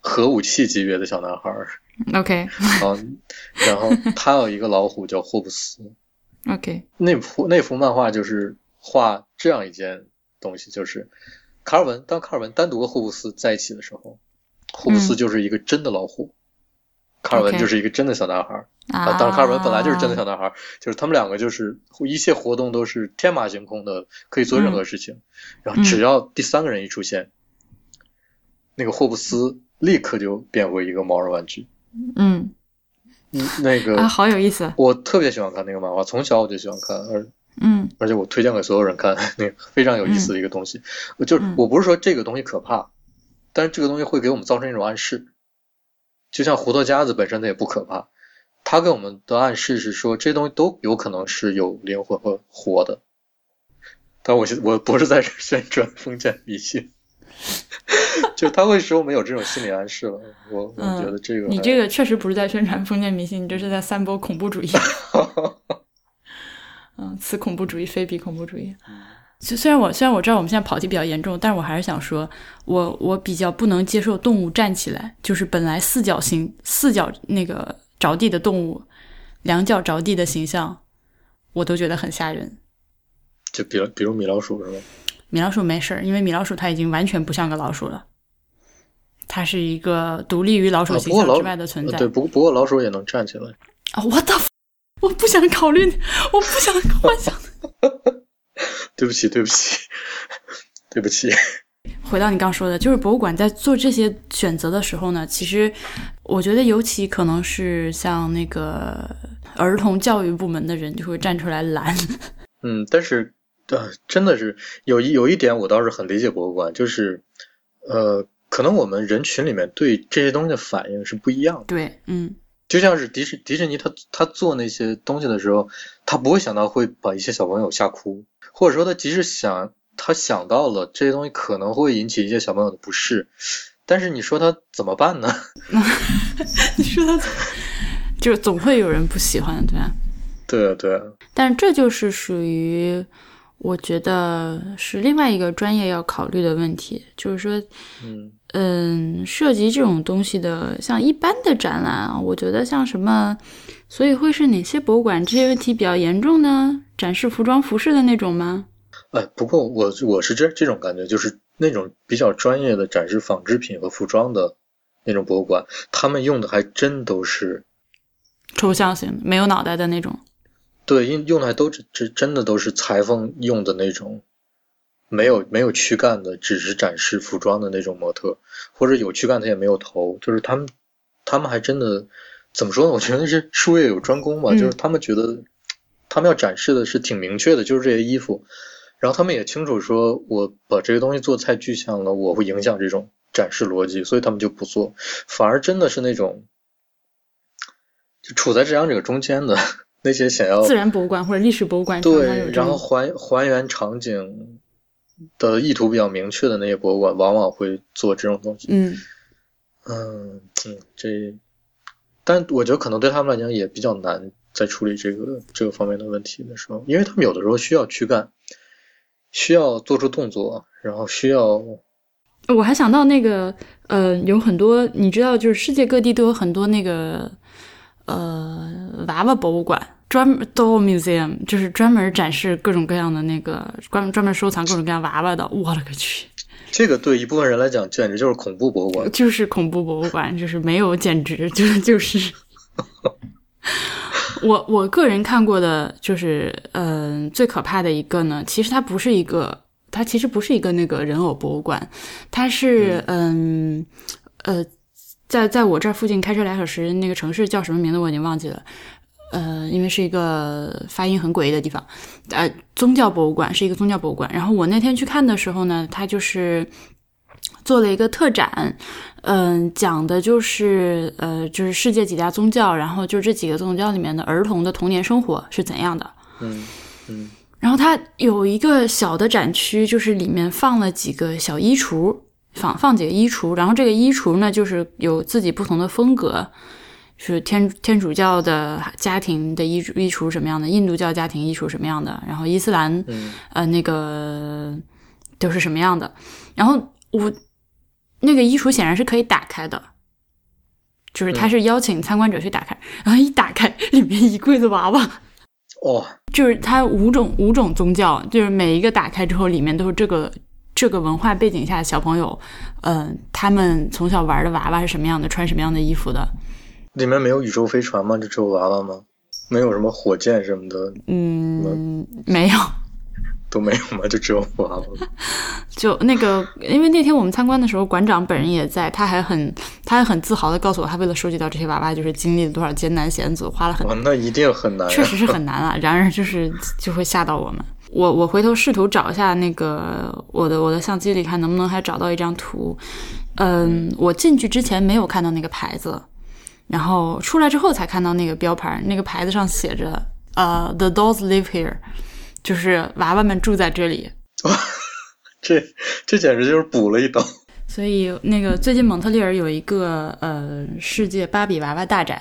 核武器级别的小男孩。OK。然后，然后他有一个老虎叫霍布斯。OK。那幅那幅漫画就是画这样一件。东西就是卡尔文，当卡尔文单独和霍布斯在一起的时候，霍布斯就是一个真的老虎，嗯、卡尔文就是一个真的小男孩。啊，当然卡尔文本来就是真的小男孩，就是他们两个就是一切活动都是天马行空的，可以做任何事情。嗯、然后只要第三个人一出现，嗯、那个霍布斯立刻就变回一个毛绒玩具。嗯，嗯，那个啊，好有意思。我特别喜欢看那个漫画，从小我就喜欢看，而。嗯，而且我推荐给所有人看，那个非常有意思的一个东西。嗯、就我不是说这个东西可怕，但是这个东西会给我们造成一种暗示。就像胡桃夹子本身它也不可怕，它给我们的暗示是说这些东西都有可能是有灵魂和活的。但我我不是在这宣传封建迷信，就它会使我们有这种心理暗示了。我我觉得这个、嗯、你这个确实不是在宣传封建迷信，你这是在散播恐怖主义。嗯，此恐怖主义非彼恐怖主义。虽虽然我虽然我知道我们现在跑题比较严重，但是我还是想说，我我比较不能接受动物站起来，就是本来四角形四角那个着地的动物，两脚着地的形象，我都觉得很吓人。就比如比如米老鼠是吗？米老鼠没事儿，因为米老鼠它已经完全不像个老鼠了。它是一个独立于老鼠形象之外的存在。对，不不过老鼠也能站起来。啊，我的，我不想考虑，我不想幻想。对不起，对不起，对不起。回到你刚说的，就是博物馆在做这些选择的时候呢，其实我觉得尤其可能是像那个儿童教育部门的人就会站出来拦。嗯，但是呃，真的是有一有一点我倒是很理解博物馆，就是呃，可能我们人群里面对这些东西的反应是不一样的。对，嗯，就像是迪士迪士尼，他他做那些东西的时候，他不会想到会把一些小朋友吓哭，或者说他即使想。他想到了这些东西可能会引起一些小朋友的不适，但是你说他怎么办呢？你说他就总会有人不喜欢，对吧？对啊，对啊。但这就是属于我觉得是另外一个专业要考虑的问题，就是说，嗯嗯，涉及这种东西的，像一般的展览啊，我觉得像什么，所以会是哪些博物馆这些问题比较严重呢？展示服装服饰的那种吗？哎，不过我我是这这种感觉，就是那种比较专业的展示纺织品和服装的那种博物馆，他们用的还真都是抽象型，没有脑袋的那种。对，用用的还都是真真的都是裁缝用的那种，没有没有躯干的，只是展示服装的那种模特，或者有躯干他也没有头，就是他们他们还真的怎么说呢？我觉得是术业有专攻吧，就是他们觉得他们要展示的是挺明确的，就是这些衣服。然后他们也清楚说，我把这些东西做太具象了，我会影响这种展示逻辑，所以他们就不做。反而真的是那种，就处在这两者中间的 那些想要自然博物馆或者历史博物馆对，然后还还原场景的意图比较明确的那些博物馆，往往会做这种东西。嗯嗯嗯，这，但我觉得可能对他们来讲也比较难，在处理这个这个方面的问题的时候，因为他们有的时候需要躯干。需要做出动作，然后需要。我还想到那个，呃，有很多你知道，就是世界各地都有很多那个，呃，娃娃博物馆，专门 doll museum，就是专门展示各种各样的那个，专专门收藏各种各样娃娃的。我勒个去！这个对一部分人来讲，简直就是恐怖博物馆，就是恐怖博物馆，就是没有简直，就是就是。我我个人看过的，就是嗯，最可怕的一个呢，其实它不是一个，它其实不是一个那个人偶博物馆，它是嗯呃，在在我这儿附近开车两小时，那个城市叫什么名字我已经忘记了，呃，因为是一个发音很诡异的地方，呃，宗教博物馆是一个宗教博物馆，然后我那天去看的时候呢，它就是做了一个特展。嗯，讲的就是呃，就是世界几大宗教，然后就这几个宗教里面的儿童的童年生活是怎样的。嗯嗯。然后它有一个小的展区，就是里面放了几个小衣橱，放放几个衣橱。然后这个衣橱呢，就是有自己不同的风格，是天天主教的家庭的衣衣橱什么样的，印度教家庭衣橱什么样的，然后伊斯兰呃那个都是什么样的。然后我。那个衣橱显然是可以打开的，就是他是邀请参观者去打开，然后一打开，里面一柜子娃娃，哦，就是它五种五种宗教，就是每一个打开之后，里面都是这个这个文化背景下的小朋友，嗯，他们从小玩的娃娃是什么样的，穿什么样的衣服的？里面没有宇宙飞船吗？就只有娃娃吗？没有什么火箭什么的？嗯，没有。都没有吗？就只有娃娃。就那个，因为那天我们参观的时候，馆长本人也在，他还很，他还很自豪的告诉我，他为了收集到这些娃娃，就是经历了多少艰难险阻，花了很。那一定很难。确实是很难啊！然而就是就会吓到我们。我我回头试图找一下那个我的我的相机里看能不能还找到一张图。嗯，我进去之前没有看到那个牌子，然后出来之后才看到那个标牌，那个牌子上写着呃，The dolls live here。就是娃娃们住在这里，这这简直就是补了一刀。所以那个最近蒙特利尔有一个呃世界芭比娃娃大展，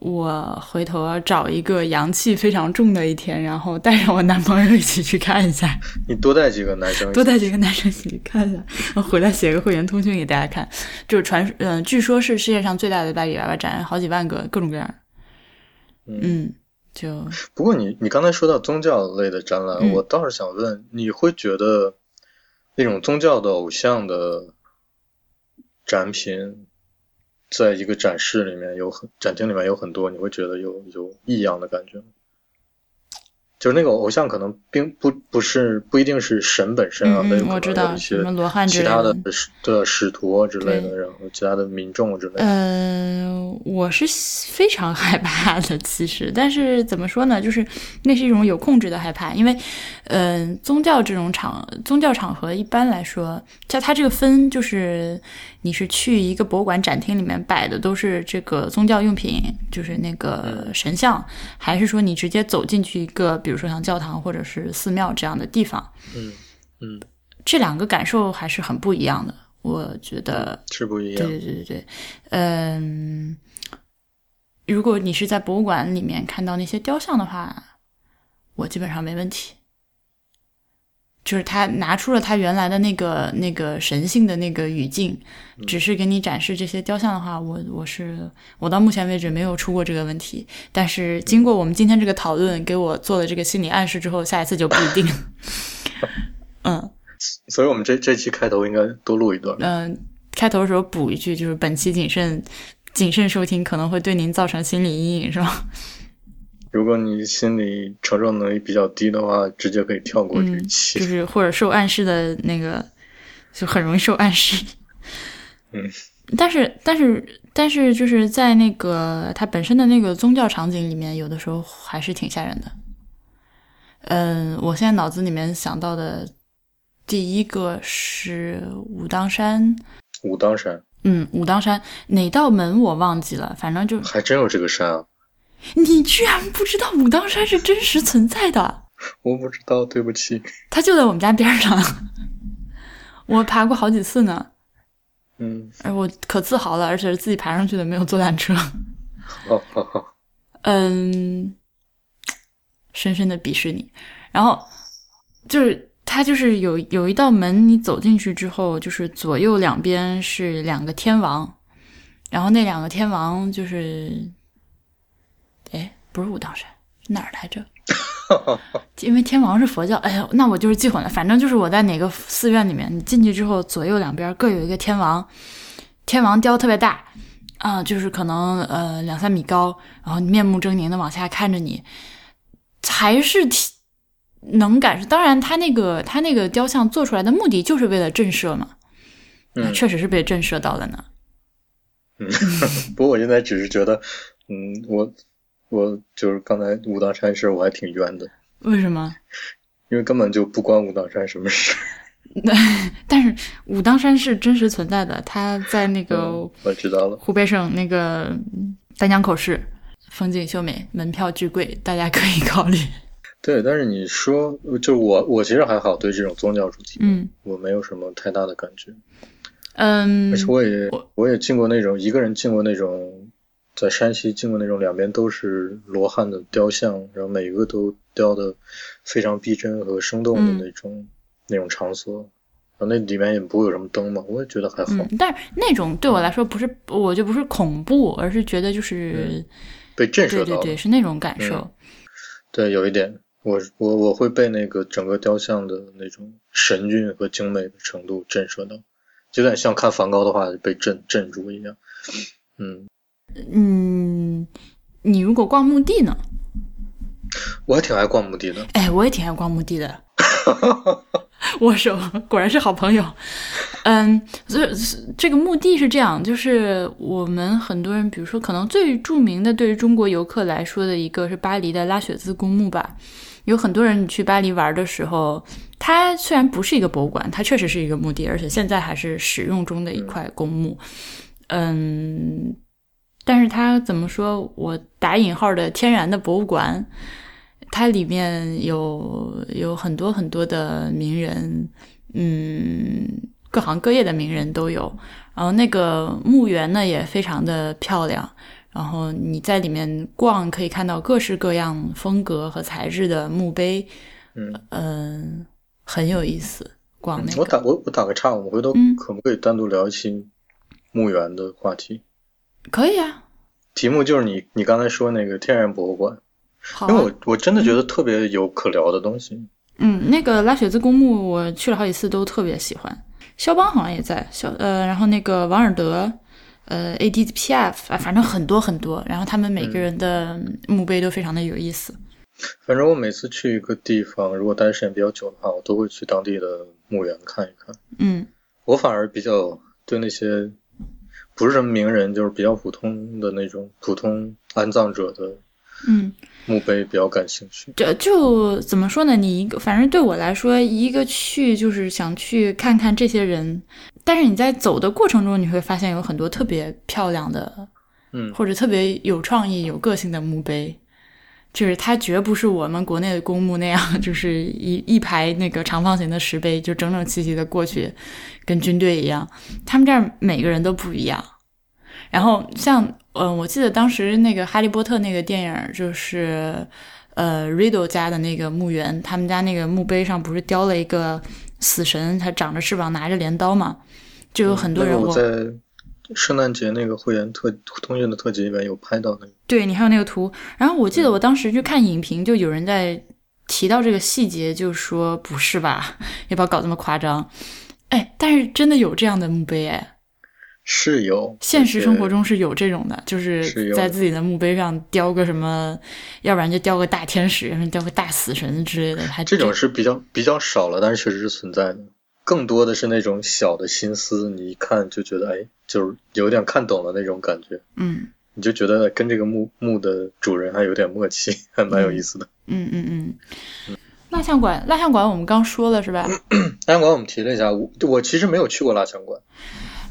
我回头找一个阳气非常重的一天，然后带上我男朋友一起去看一下。你多带几个男生，多带几个男生一起去看一下，然后回来写个会员通讯给大家看。就是传嗯，据说是世界上最大的芭比娃娃展，好几万个，各种各样。嗯。就不过你你刚才说到宗教类的展览，我倒是想问，你会觉得那种宗教的偶像的展品，在一个展示里面有很展厅里面有很多，你会觉得有有异样的感觉吗？就是那个偶像可能并不不是不一定是神本身啊，嗯嗯，它有可我知道能有一些什么罗汉之类其他的的。使徒啊之类的，然后其他的民众之类的。嗯，我是非常害怕的，其实，但是怎么说呢，就是那是一种有控制的害怕，因为，嗯、宗教这种场宗教场合一般来说，像它这个分就是你是去一个博物馆展厅里面摆的都是这个宗教用品，就是那个神像，还是说你直接走进去一个，比如说像教堂或者是寺庙这样的地方，嗯嗯，这两个感受还是很不一样的，我觉得。是不一对样。对对对对，嗯，如果你是在博物馆里面看到那些雕像的话，我基本上没问题。就是他拿出了他原来的那个那个神性的那个语境，只是给你展示这些雕像的话，我我是我到目前为止没有出过这个问题。但是经过我们今天这个讨论，给我做了这个心理暗示之后，下一次就不一定。嗯所以我们这这期开头应该多录一段。嗯、开头的时候补一句，就是本期谨慎谨慎收听，可能会对您造成心理阴影，是吧？如果你心理承受能力比较低的话，直接可以跳过这一嗯，期。就是或者受暗示的那个，就很容易受暗示。嗯，但是但是但是就是在那个它本身的那个宗教场景里面，有的时候还是挺吓人的。嗯，我现在脑子里面想到的第一个是武当山，武当山嗯，武当山哪道门我忘记了，反正就还真有这个山啊！你居然不知道武当山是真实存在的？我不知道，对不起。它就在我们家边上，我爬过好几次呢，嗯，而我可自豪了，而且是自己爬上去的，没有坐缆车。好好好，嗯，深深的鄙视你。然后就是它就是有有一道门，你走进去之后，就是左右两边是两个天王，然后那两个天王就是，哎，不是武当山，哪儿来着？因为天王是佛教，哎呀，那我就是记混了。反正就是我在哪个寺院里面，你进去之后，左右两边各有一个天王，天王雕特别大，啊、就是可能呃两三米高，然后面目狰狞的往下看着你，还是挺能感受。当然，他那个他那个雕像做出来的目的就是为了震慑嘛，那嗯确实是被震慑到了呢。嗯。不过我现在只是觉得，嗯，我我就是刚才武当山事，我还挺冤的，为什么？因为根本就不关武当山什么事。但是武当山是真实存在的，它在那个嗯，我知道了。湖北省那个嗯丹江口市，风景秀美，门票巨贵，大家可以考虑。对，但是你说，就我我其实还好，对这种宗教主题，嗯我没有什么太大的感觉。嗯而且我也我我也进过那种一个人进过那种，在山西经过那种两边都是罗汉的雕像，然后每一个都雕的非常逼真和生动的嗯那种、那种场所，然后那里面也不会有什么灯嘛，我也觉得还好，嗯，但是那种对我来说不是，我就不是恐怖，而是觉得就是，被震慑到。对对对，是那种感受。对，有一点，我我我会被那个整个雕像的那种神韵和精美的程度震慑到，就有点像看梵高的话被震震住一样。嗯，嗯，你如果逛墓地呢？我还挺爱逛墓地的。哎，我也挺爱逛墓地的。握手，果然是好朋友。嗯，所以这个墓地是这样，就是我们很多人，比如说，可能最著名的对于中国游客来说的一个是巴黎的拉雪兹公墓吧。有很多人你去巴黎玩的时候，它虽然不是一个博物馆，它确实是一个墓地，而且现在还是使用中的一块公墓。嗯，但是它怎么说？我打引号的天然的博物馆。它里面有有很多很多的名人，嗯，各行各业的名人都有。然后那个墓园呢也非常的漂亮，然后你在里面逛可以看到各式各样风格和材质的墓碑，嗯嗯、很有意思。逛那我，打我我打个岔，我们回头嗯可不可以单独聊一期墓园的话题？可以啊，题目就是你你刚才说那个天然博物馆，因为我我真的觉得特别有可聊的东西。嗯，那个拉雪兹公墓我去了好几次，都特别喜欢。肖邦好像也在，肖呃，然后那个王尔德，呃，ADPF 啊，反正很多很多，然后他们每个人的墓碑都非常的有意思。反正我每次去一个地方，如果待时间比较久的话，我都会去当地的墓园看一看。嗯我反而比较对那些不是什么名人，就是比较普通的那种普通安葬者的嗯，墓碑比较感兴趣。这就怎么说呢？你一个，反正对我来说，一个去就是想去看看这些人，但是你在走的过程中，你会发现有很多特别漂亮的，嗯或者特别有创意、有个性的墓碑。就是它绝不是我们国内的公墓那样，就是一一排那个长方形的石碑，就整整齐齐的过去，跟军队一样。他们这儿每个人都不一样。然后像，嗯、我记得当时那个《哈利波特》那个电影，就是呃，Riddle 家的那个墓园，他们家那个墓碑上不是雕了一个死神，他长着翅膀，拿着镰刀嘛，就有很多人我那个我在圣诞节那个会员特通讯的特辑里面有拍到那个。对你还有那个图，然后我记得我当时去看影评，就有人在提到这个细节，就说不是吧，要不要搞这么夸张？哎，但是真的有这样的墓碑哎，是有现实生活中是有这种的，就是在自己的墓碑上雕个什么，要不然就雕个大天使，要不然雕个大死神之类的，还这种是比较比较少了，但是确实是存在的。更多的是那种小的心思，你一看就觉得哎，就是有点看懂了那种感觉，嗯你就觉得跟这个墓墓的主人还有点默契，还蛮有意思的。嗯嗯嗯。蜡像馆，蜡像馆我们刚说了是吧？蜡像馆我们提了一下，我我其实没有去过蜡像馆。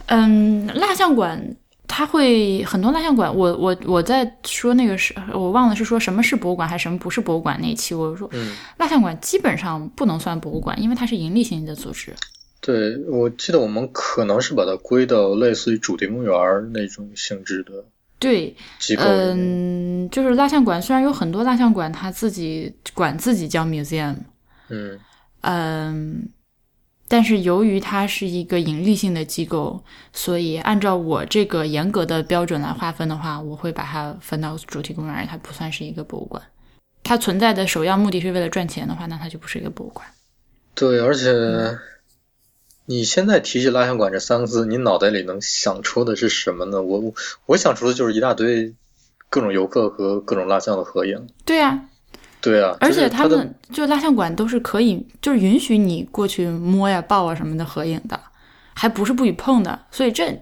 嗯，蜡像馆它会很多蜡像馆，我我我在说那个是，我忘了是说什么是博物馆还是什么不是博物馆那一期，我说嗯，蜡像馆基本上不能算博物馆，因为它是盈利性的组织。对，我记得我们可能是把它归到类似于主题公园那种性质的对。嗯，就是蜡像馆，虽然有很多蜡像馆它自己管自己叫 museum，嗯嗯，但是由于它是一个盈利性的机构，所以按照我这个严格的标准来划分的话，我会把它分到主题公园，它不算是一个博物馆。它存在的首要目的是为了赚钱的话，那它就不是一个博物馆。对，而且你现在提起蜡像馆这三个字，你脑袋里能想出的是什么呢？我我我想出的就是一大堆各种游客和各种蜡像的合影。对呀、对啊，而且就是它的们就蜡像馆都是可以，就是允许你过去摸呀、抱啊什么的合影的，还不是不许碰的。所以这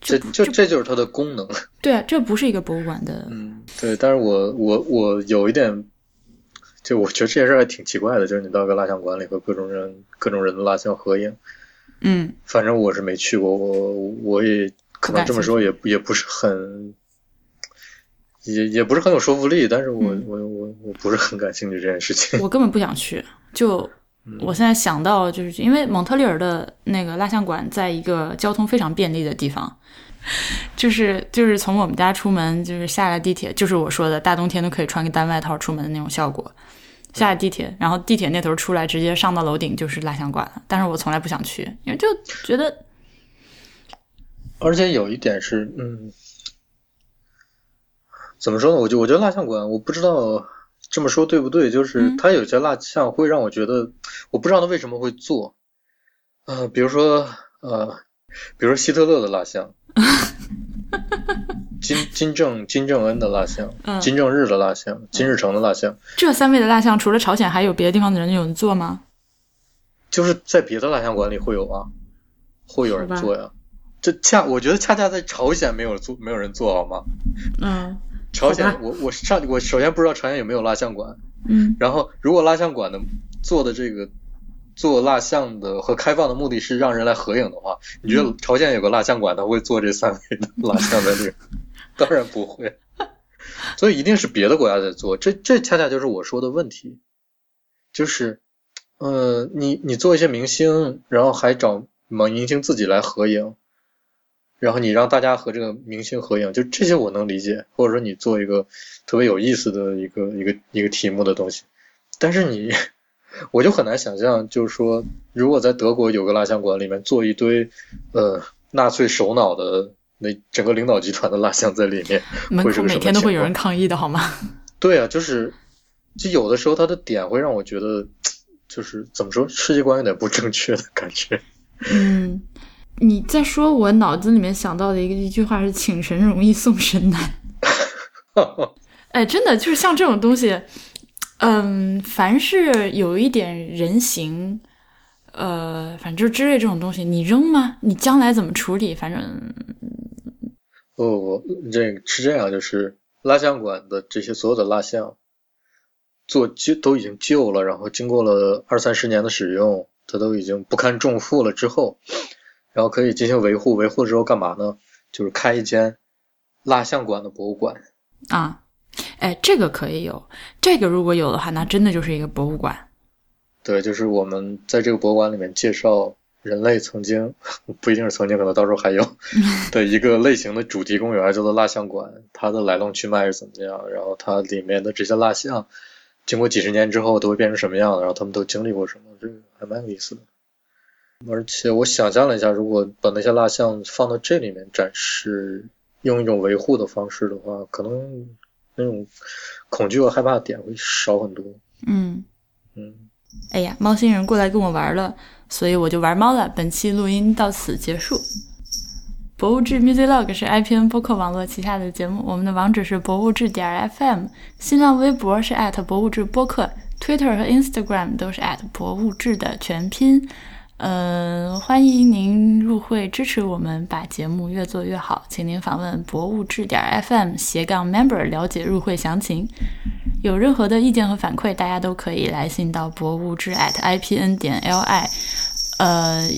这就这就是它的功能。对啊，这不是一个博物馆的。嗯，对，但是我我我有一点，就我觉得这件事还挺奇怪的，就是你到个蜡像馆里和各种人各种人的蜡像合影，嗯反正我是没去过，我我也可能这么说也也不是很，也也不是很有说服力，但是我、嗯我我我不是很感兴趣这件事情。我根本不想去。就嗯我现在想到，就是因为蒙特利尔的那个蜡像馆在一个交通非常便利的地方，就是就是从我们家出门，就是下了地铁，就是我说的大冬天都可以穿个单外套出门的那种效果。下了地铁，然后地铁那头出来，直接上到楼顶就是蜡像馆了。但是我从来不想去，因为就觉得而且有一点是，嗯，怎么说呢？我就我觉得蜡像馆，我不知道这么说对不对，就是嗯它有些蜡像会让我觉得，我不知道他为什么会做，呃，比如说呃，比如说希特勒的蜡像，金 金正金正恩的蜡像，嗯金正日的蜡像，金日成的蜡像，这三位的蜡像，除了朝鲜，还有别的地方的人有人做吗？就是在别的蜡像馆里会有啊，会有人做呀。这恰我觉得恰恰在朝鲜没有做，没有人做好吗？嗯朝鲜我我上我首先不知道朝鲜有没有蜡像馆，嗯然后如果蜡像馆的做的这个做蜡像的和开放的目的是让人来合影的话，你觉得朝鲜有个蜡像馆，他会做这三位的 蜡像在这个？当然不会，所以一定是别的国家在做。这这恰恰就是我说的问题，就是呃，你你做一些明星，然后还找明星自己来合影。然后你让大家和这个明星合影，就这些我能理解，或者说你做一个特别有意思的一个一个一个题目的东西，但是你，我就很难想象，就是说，如果在德国有个蜡像馆里面做一堆呃纳粹首脑的那整个领导集团的蜡像在里面，门口每天都会有人抗议的好吗？对啊，就是就有的时候他的点会让我觉得，就是怎么说，世界观有点不正确的感觉。嗯，你在说，我脑子里面想到的一个一句话是“请神容易送神难”。哎，真的就是像这种东西，嗯，凡是有一点人形，呃，反正就之类这种东西，你扔吗？你将来怎么处理？反正，不不，这是这样，就是蜡像馆的这些所有的蜡像，做旧都已经旧了，然后经过了二三十年的使用，它都已经不堪重负了之后，然后可以进行维护，维护之后干嘛呢？就是开一间蜡像馆的博物馆。啊，哎，这个可以有，这个如果有的话，那真的就是一个博物馆。对，就是我们在这个博物馆里面介绍人类曾经 不一定是曾经，可能到时候还有 的一个类型的主题公园，叫做蜡像馆，它的来龙去脉是怎么样，然后它里面的这些蜡像经过几十年之后都会变成什么样，然后他们都经历过什么，这个还蛮有意思的。而且我想象了一下，如果把那些蜡像放到这里面展示。用一种维护的方式的话，可能那种恐惧和害怕的点会少很多。嗯嗯，哎呀，猫星人过来跟我玩了，所以我就玩猫了。本期录音到此结束。博物志 Music Log 是 IPN 播客网络旗下的节目，我们的网址是博物志点 FM，新浪微博是博物志播客，Twitter 和 Instagram 都是博物志的全拼。嗯，欢迎您入会支持我们，把节目越做越好。请您访问博物志点 FM 斜杠 member 了解入会详情。有任何的意见和反馈，大家都可以来信到博物志 at ipn 点 li。呃，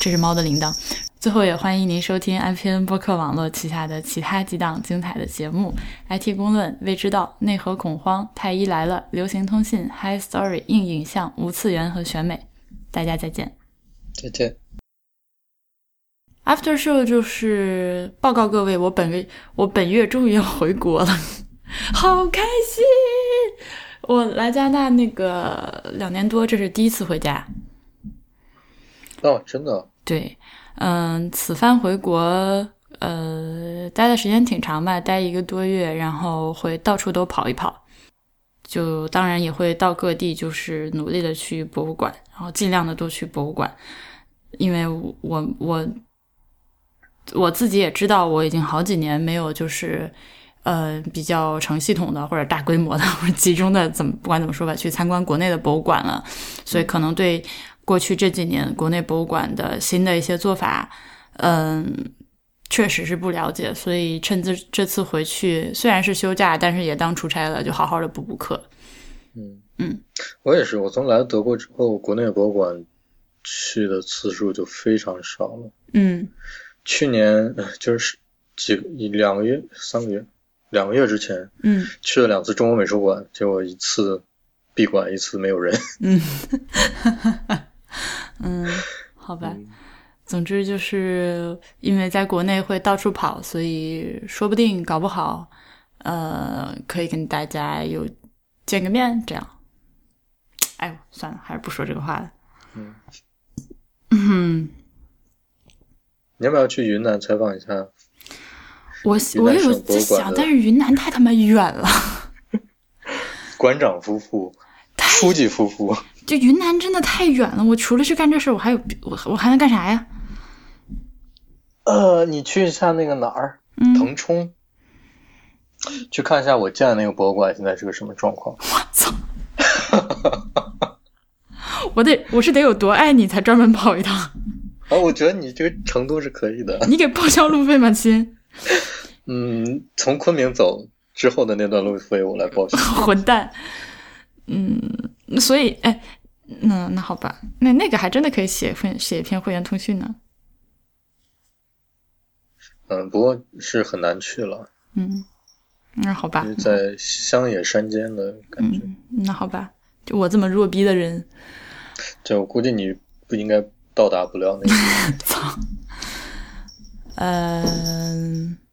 这是猫的铃铛。最后也欢迎您收听 IPN 播客网络旗下的其他几档精彩的节目：IT 公论、未知道、内核恐慌、太医来了、流行通信、High Story、硬影像、无次元和选美。大家再见。再见。After show 就是报告各位，我本月我本月终于要回国了，好开心！我来加拿大那个两年多，这是第一次回家。哦，真的？对，嗯，此番回国，呃，待的时间挺长吧，待一个多月，然后会到处都跑一跑，就当然也会到各地，就是努力的去博物馆，然后尽量的多去博物馆。因为我我我自己也知道，我已经好几年没有就是呃比较成系统的或者大规模的或者集中的怎么不管怎么说吧，去参观国内的博物馆了，所以可能对过去这几年国内博物馆的新的一些做法，嗯，确实是不了解，所以趁这这次回去，虽然是休假，但是也当出差了，就好好的补补课。嗯嗯，我也是，我从来德国之后，国内博物馆。去的次数就非常少了。嗯，去年就是几一两个月、三个月、两个月之前，嗯，去了两次中国美术馆，结果一次闭馆，一次没有人。嗯，嗯，好吧。总之就是因为在国内会到处跑，所以说不定搞不好，呃，可以跟大家有见个面这样。哎呦，算了，还是不说这个话了。嗯。嗯，你要不要去云南采访一下？我我也有在想，但是云南太他妈远了。馆长夫妇，书记夫妇，就云南真的太远了。我除了去干这事，我还有我我还能干啥呀？呃，你去一下那个哪儿？腾冲，去看一下我建的那个博物馆现在是个什么状况。我操！我得，我是得有多爱你才专门跑一趟啊？我觉得你这个程度是可以的。你给报销路费吗，亲？嗯，从昆明走之后的那段路费我来报销。混蛋！嗯，所以，哎，那那好吧，那那个还真的可以写会写一篇会员通讯呢。嗯，不过是很难去了。嗯，那好吧。在乡野山间的感觉。那好吧，就我这么弱逼的人。这我估计你不应该到达不了那个。操。嗯。